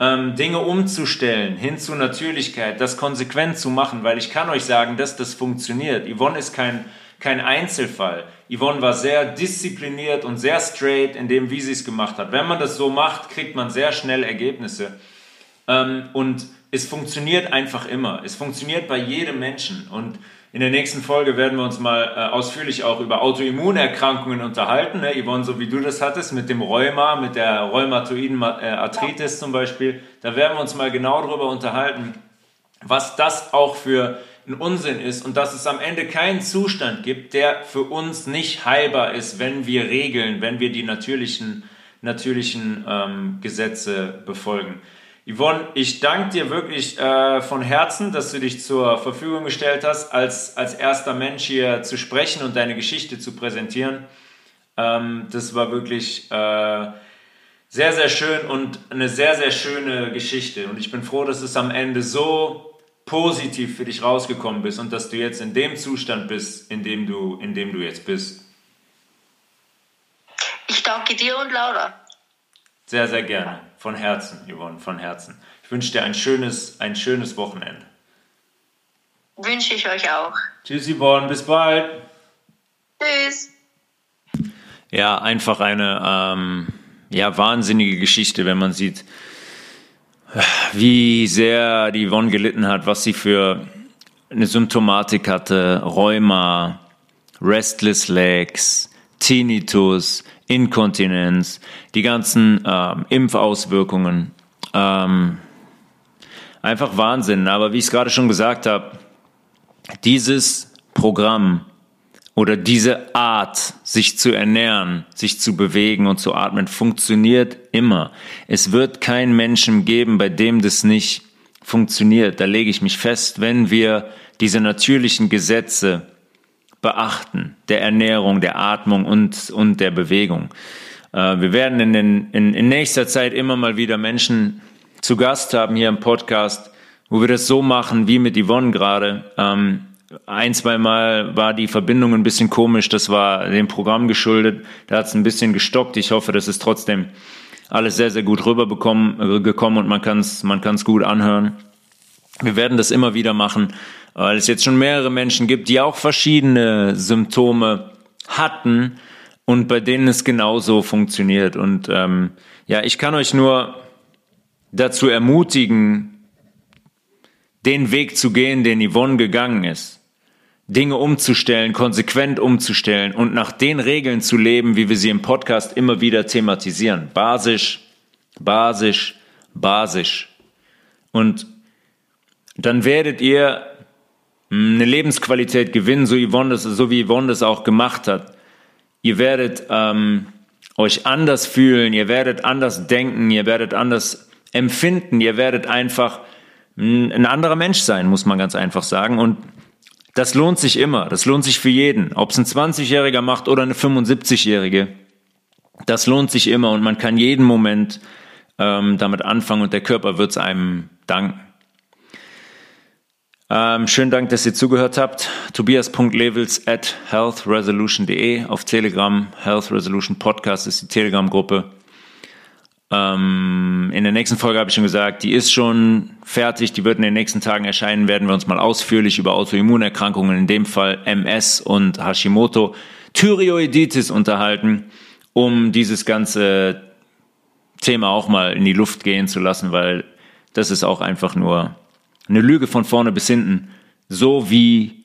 ähm, Dinge umzustellen, hin zu Natürlichkeit, das konsequent zu machen, weil ich kann euch sagen, dass das funktioniert. Yvonne ist kein, kein Einzelfall. Yvonne war sehr diszipliniert und sehr straight in dem, wie sie es gemacht hat. Wenn man das so macht, kriegt man sehr schnell Ergebnisse. Ähm, und es funktioniert einfach immer. Es funktioniert bei jedem Menschen. Und in der nächsten Folge werden wir uns mal äh, ausführlich auch über Autoimmunerkrankungen unterhalten. Ne? Yvonne, so wie du das hattest, mit dem Rheuma, mit der rheumatoiden äh, Arthritis zum Beispiel. Da werden wir uns mal genau darüber unterhalten, was das auch für ein Unsinn ist und dass es am Ende keinen Zustand gibt, der für uns nicht heilbar ist, wenn wir regeln, wenn wir die natürlichen, natürlichen ähm, Gesetze befolgen. Yvonne, ich danke dir wirklich äh, von Herzen, dass du dich zur Verfügung gestellt hast, als, als erster Mensch hier zu sprechen und deine Geschichte zu präsentieren. Ähm, das war wirklich äh, sehr, sehr schön und eine sehr, sehr schöne Geschichte. Und ich bin froh, dass es am Ende so positiv für dich rausgekommen bist und dass du jetzt in dem Zustand bist, in dem du, in dem du jetzt bist. Ich danke dir und Laura. Sehr, sehr gerne. Von Herzen, Yvonne, von Herzen. Ich wünsche dir ein schönes, ein schönes Wochenende. Wünsche ich euch auch. Tschüss, Yvonne, bis bald. Tschüss. Ja, einfach eine ähm, ja, wahnsinnige Geschichte, wenn man sieht, wie sehr die Yvonne gelitten hat, was sie für eine Symptomatik hatte, Rheuma, Restless Legs, Tinnitus, Inkontinenz, die ganzen ähm, Impfauswirkungen. Ähm, einfach Wahnsinn. Aber wie ich es gerade schon gesagt habe, dieses Programm oder diese Art, sich zu ernähren, sich zu bewegen und zu atmen, funktioniert immer. Es wird keinen Menschen geben, bei dem das nicht funktioniert. Da lege ich mich fest, wenn wir diese natürlichen Gesetze beachten, der Ernährung, der Atmung und, und der Bewegung. Äh, wir werden in, den, in, in nächster Zeit immer mal wieder Menschen zu Gast haben hier im Podcast, wo wir das so machen wie mit Yvonne gerade. Ähm, ein, zwei Mal war die Verbindung ein bisschen komisch, das war dem Programm geschuldet, da hat es ein bisschen gestockt. Ich hoffe, das ist trotzdem alles sehr, sehr gut rübergekommen äh, gekommen und man kann es man kann's gut anhören. Wir werden das immer wieder machen weil es jetzt schon mehrere Menschen gibt, die auch verschiedene Symptome hatten, und bei denen es genauso funktioniert. Und ähm, ja, ich kann euch nur dazu ermutigen, den Weg zu gehen, den Yvonne gegangen ist. Dinge umzustellen, konsequent umzustellen und nach den Regeln zu leben, wie wir sie im Podcast immer wieder thematisieren. Basisch, basisch, basisch. Und dann werdet ihr eine Lebensqualität gewinnen, so, Yvonne das, so wie Yvonne das auch gemacht hat. Ihr werdet ähm, euch anders fühlen, ihr werdet anders denken, ihr werdet anders empfinden, ihr werdet einfach ein anderer Mensch sein, muss man ganz einfach sagen. Und das lohnt sich immer. Das lohnt sich für jeden. Ob es ein 20-Jähriger macht oder eine 75-Jährige. Das lohnt sich immer und man kann jeden Moment ähm, damit anfangen und der Körper wird es einem danken. Ähm, schönen Dank, dass ihr zugehört habt. Tobias.levels at healthresolution.de auf Telegram. Health Resolution Podcast ist die Telegram-Gruppe. Ähm, in der nächsten Folge habe ich schon gesagt, die ist schon fertig, die wird in den nächsten Tagen erscheinen, werden wir uns mal ausführlich über Autoimmunerkrankungen, in dem Fall MS und Hashimoto, Thyreoiditis unterhalten, um dieses ganze Thema auch mal in die Luft gehen zu lassen, weil das ist auch einfach nur eine Lüge von vorne bis hinten, so wie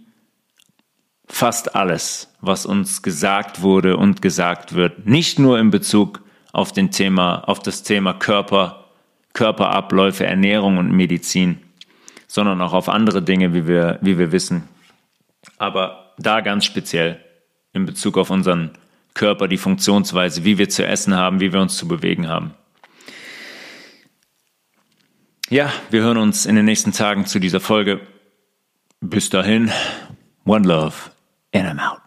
fast alles, was uns gesagt wurde und gesagt wird, nicht nur in Bezug auf den Thema, auf das Thema Körper, Körperabläufe, Ernährung und Medizin, sondern auch auf andere Dinge, wie wir, wie wir wissen. Aber da ganz speziell in Bezug auf unseren Körper, die Funktionsweise, wie wir zu essen haben, wie wir uns zu bewegen haben. Ja, wir hören uns in den nächsten Tagen zu dieser Folge. Bis dahin, one love and I'm out.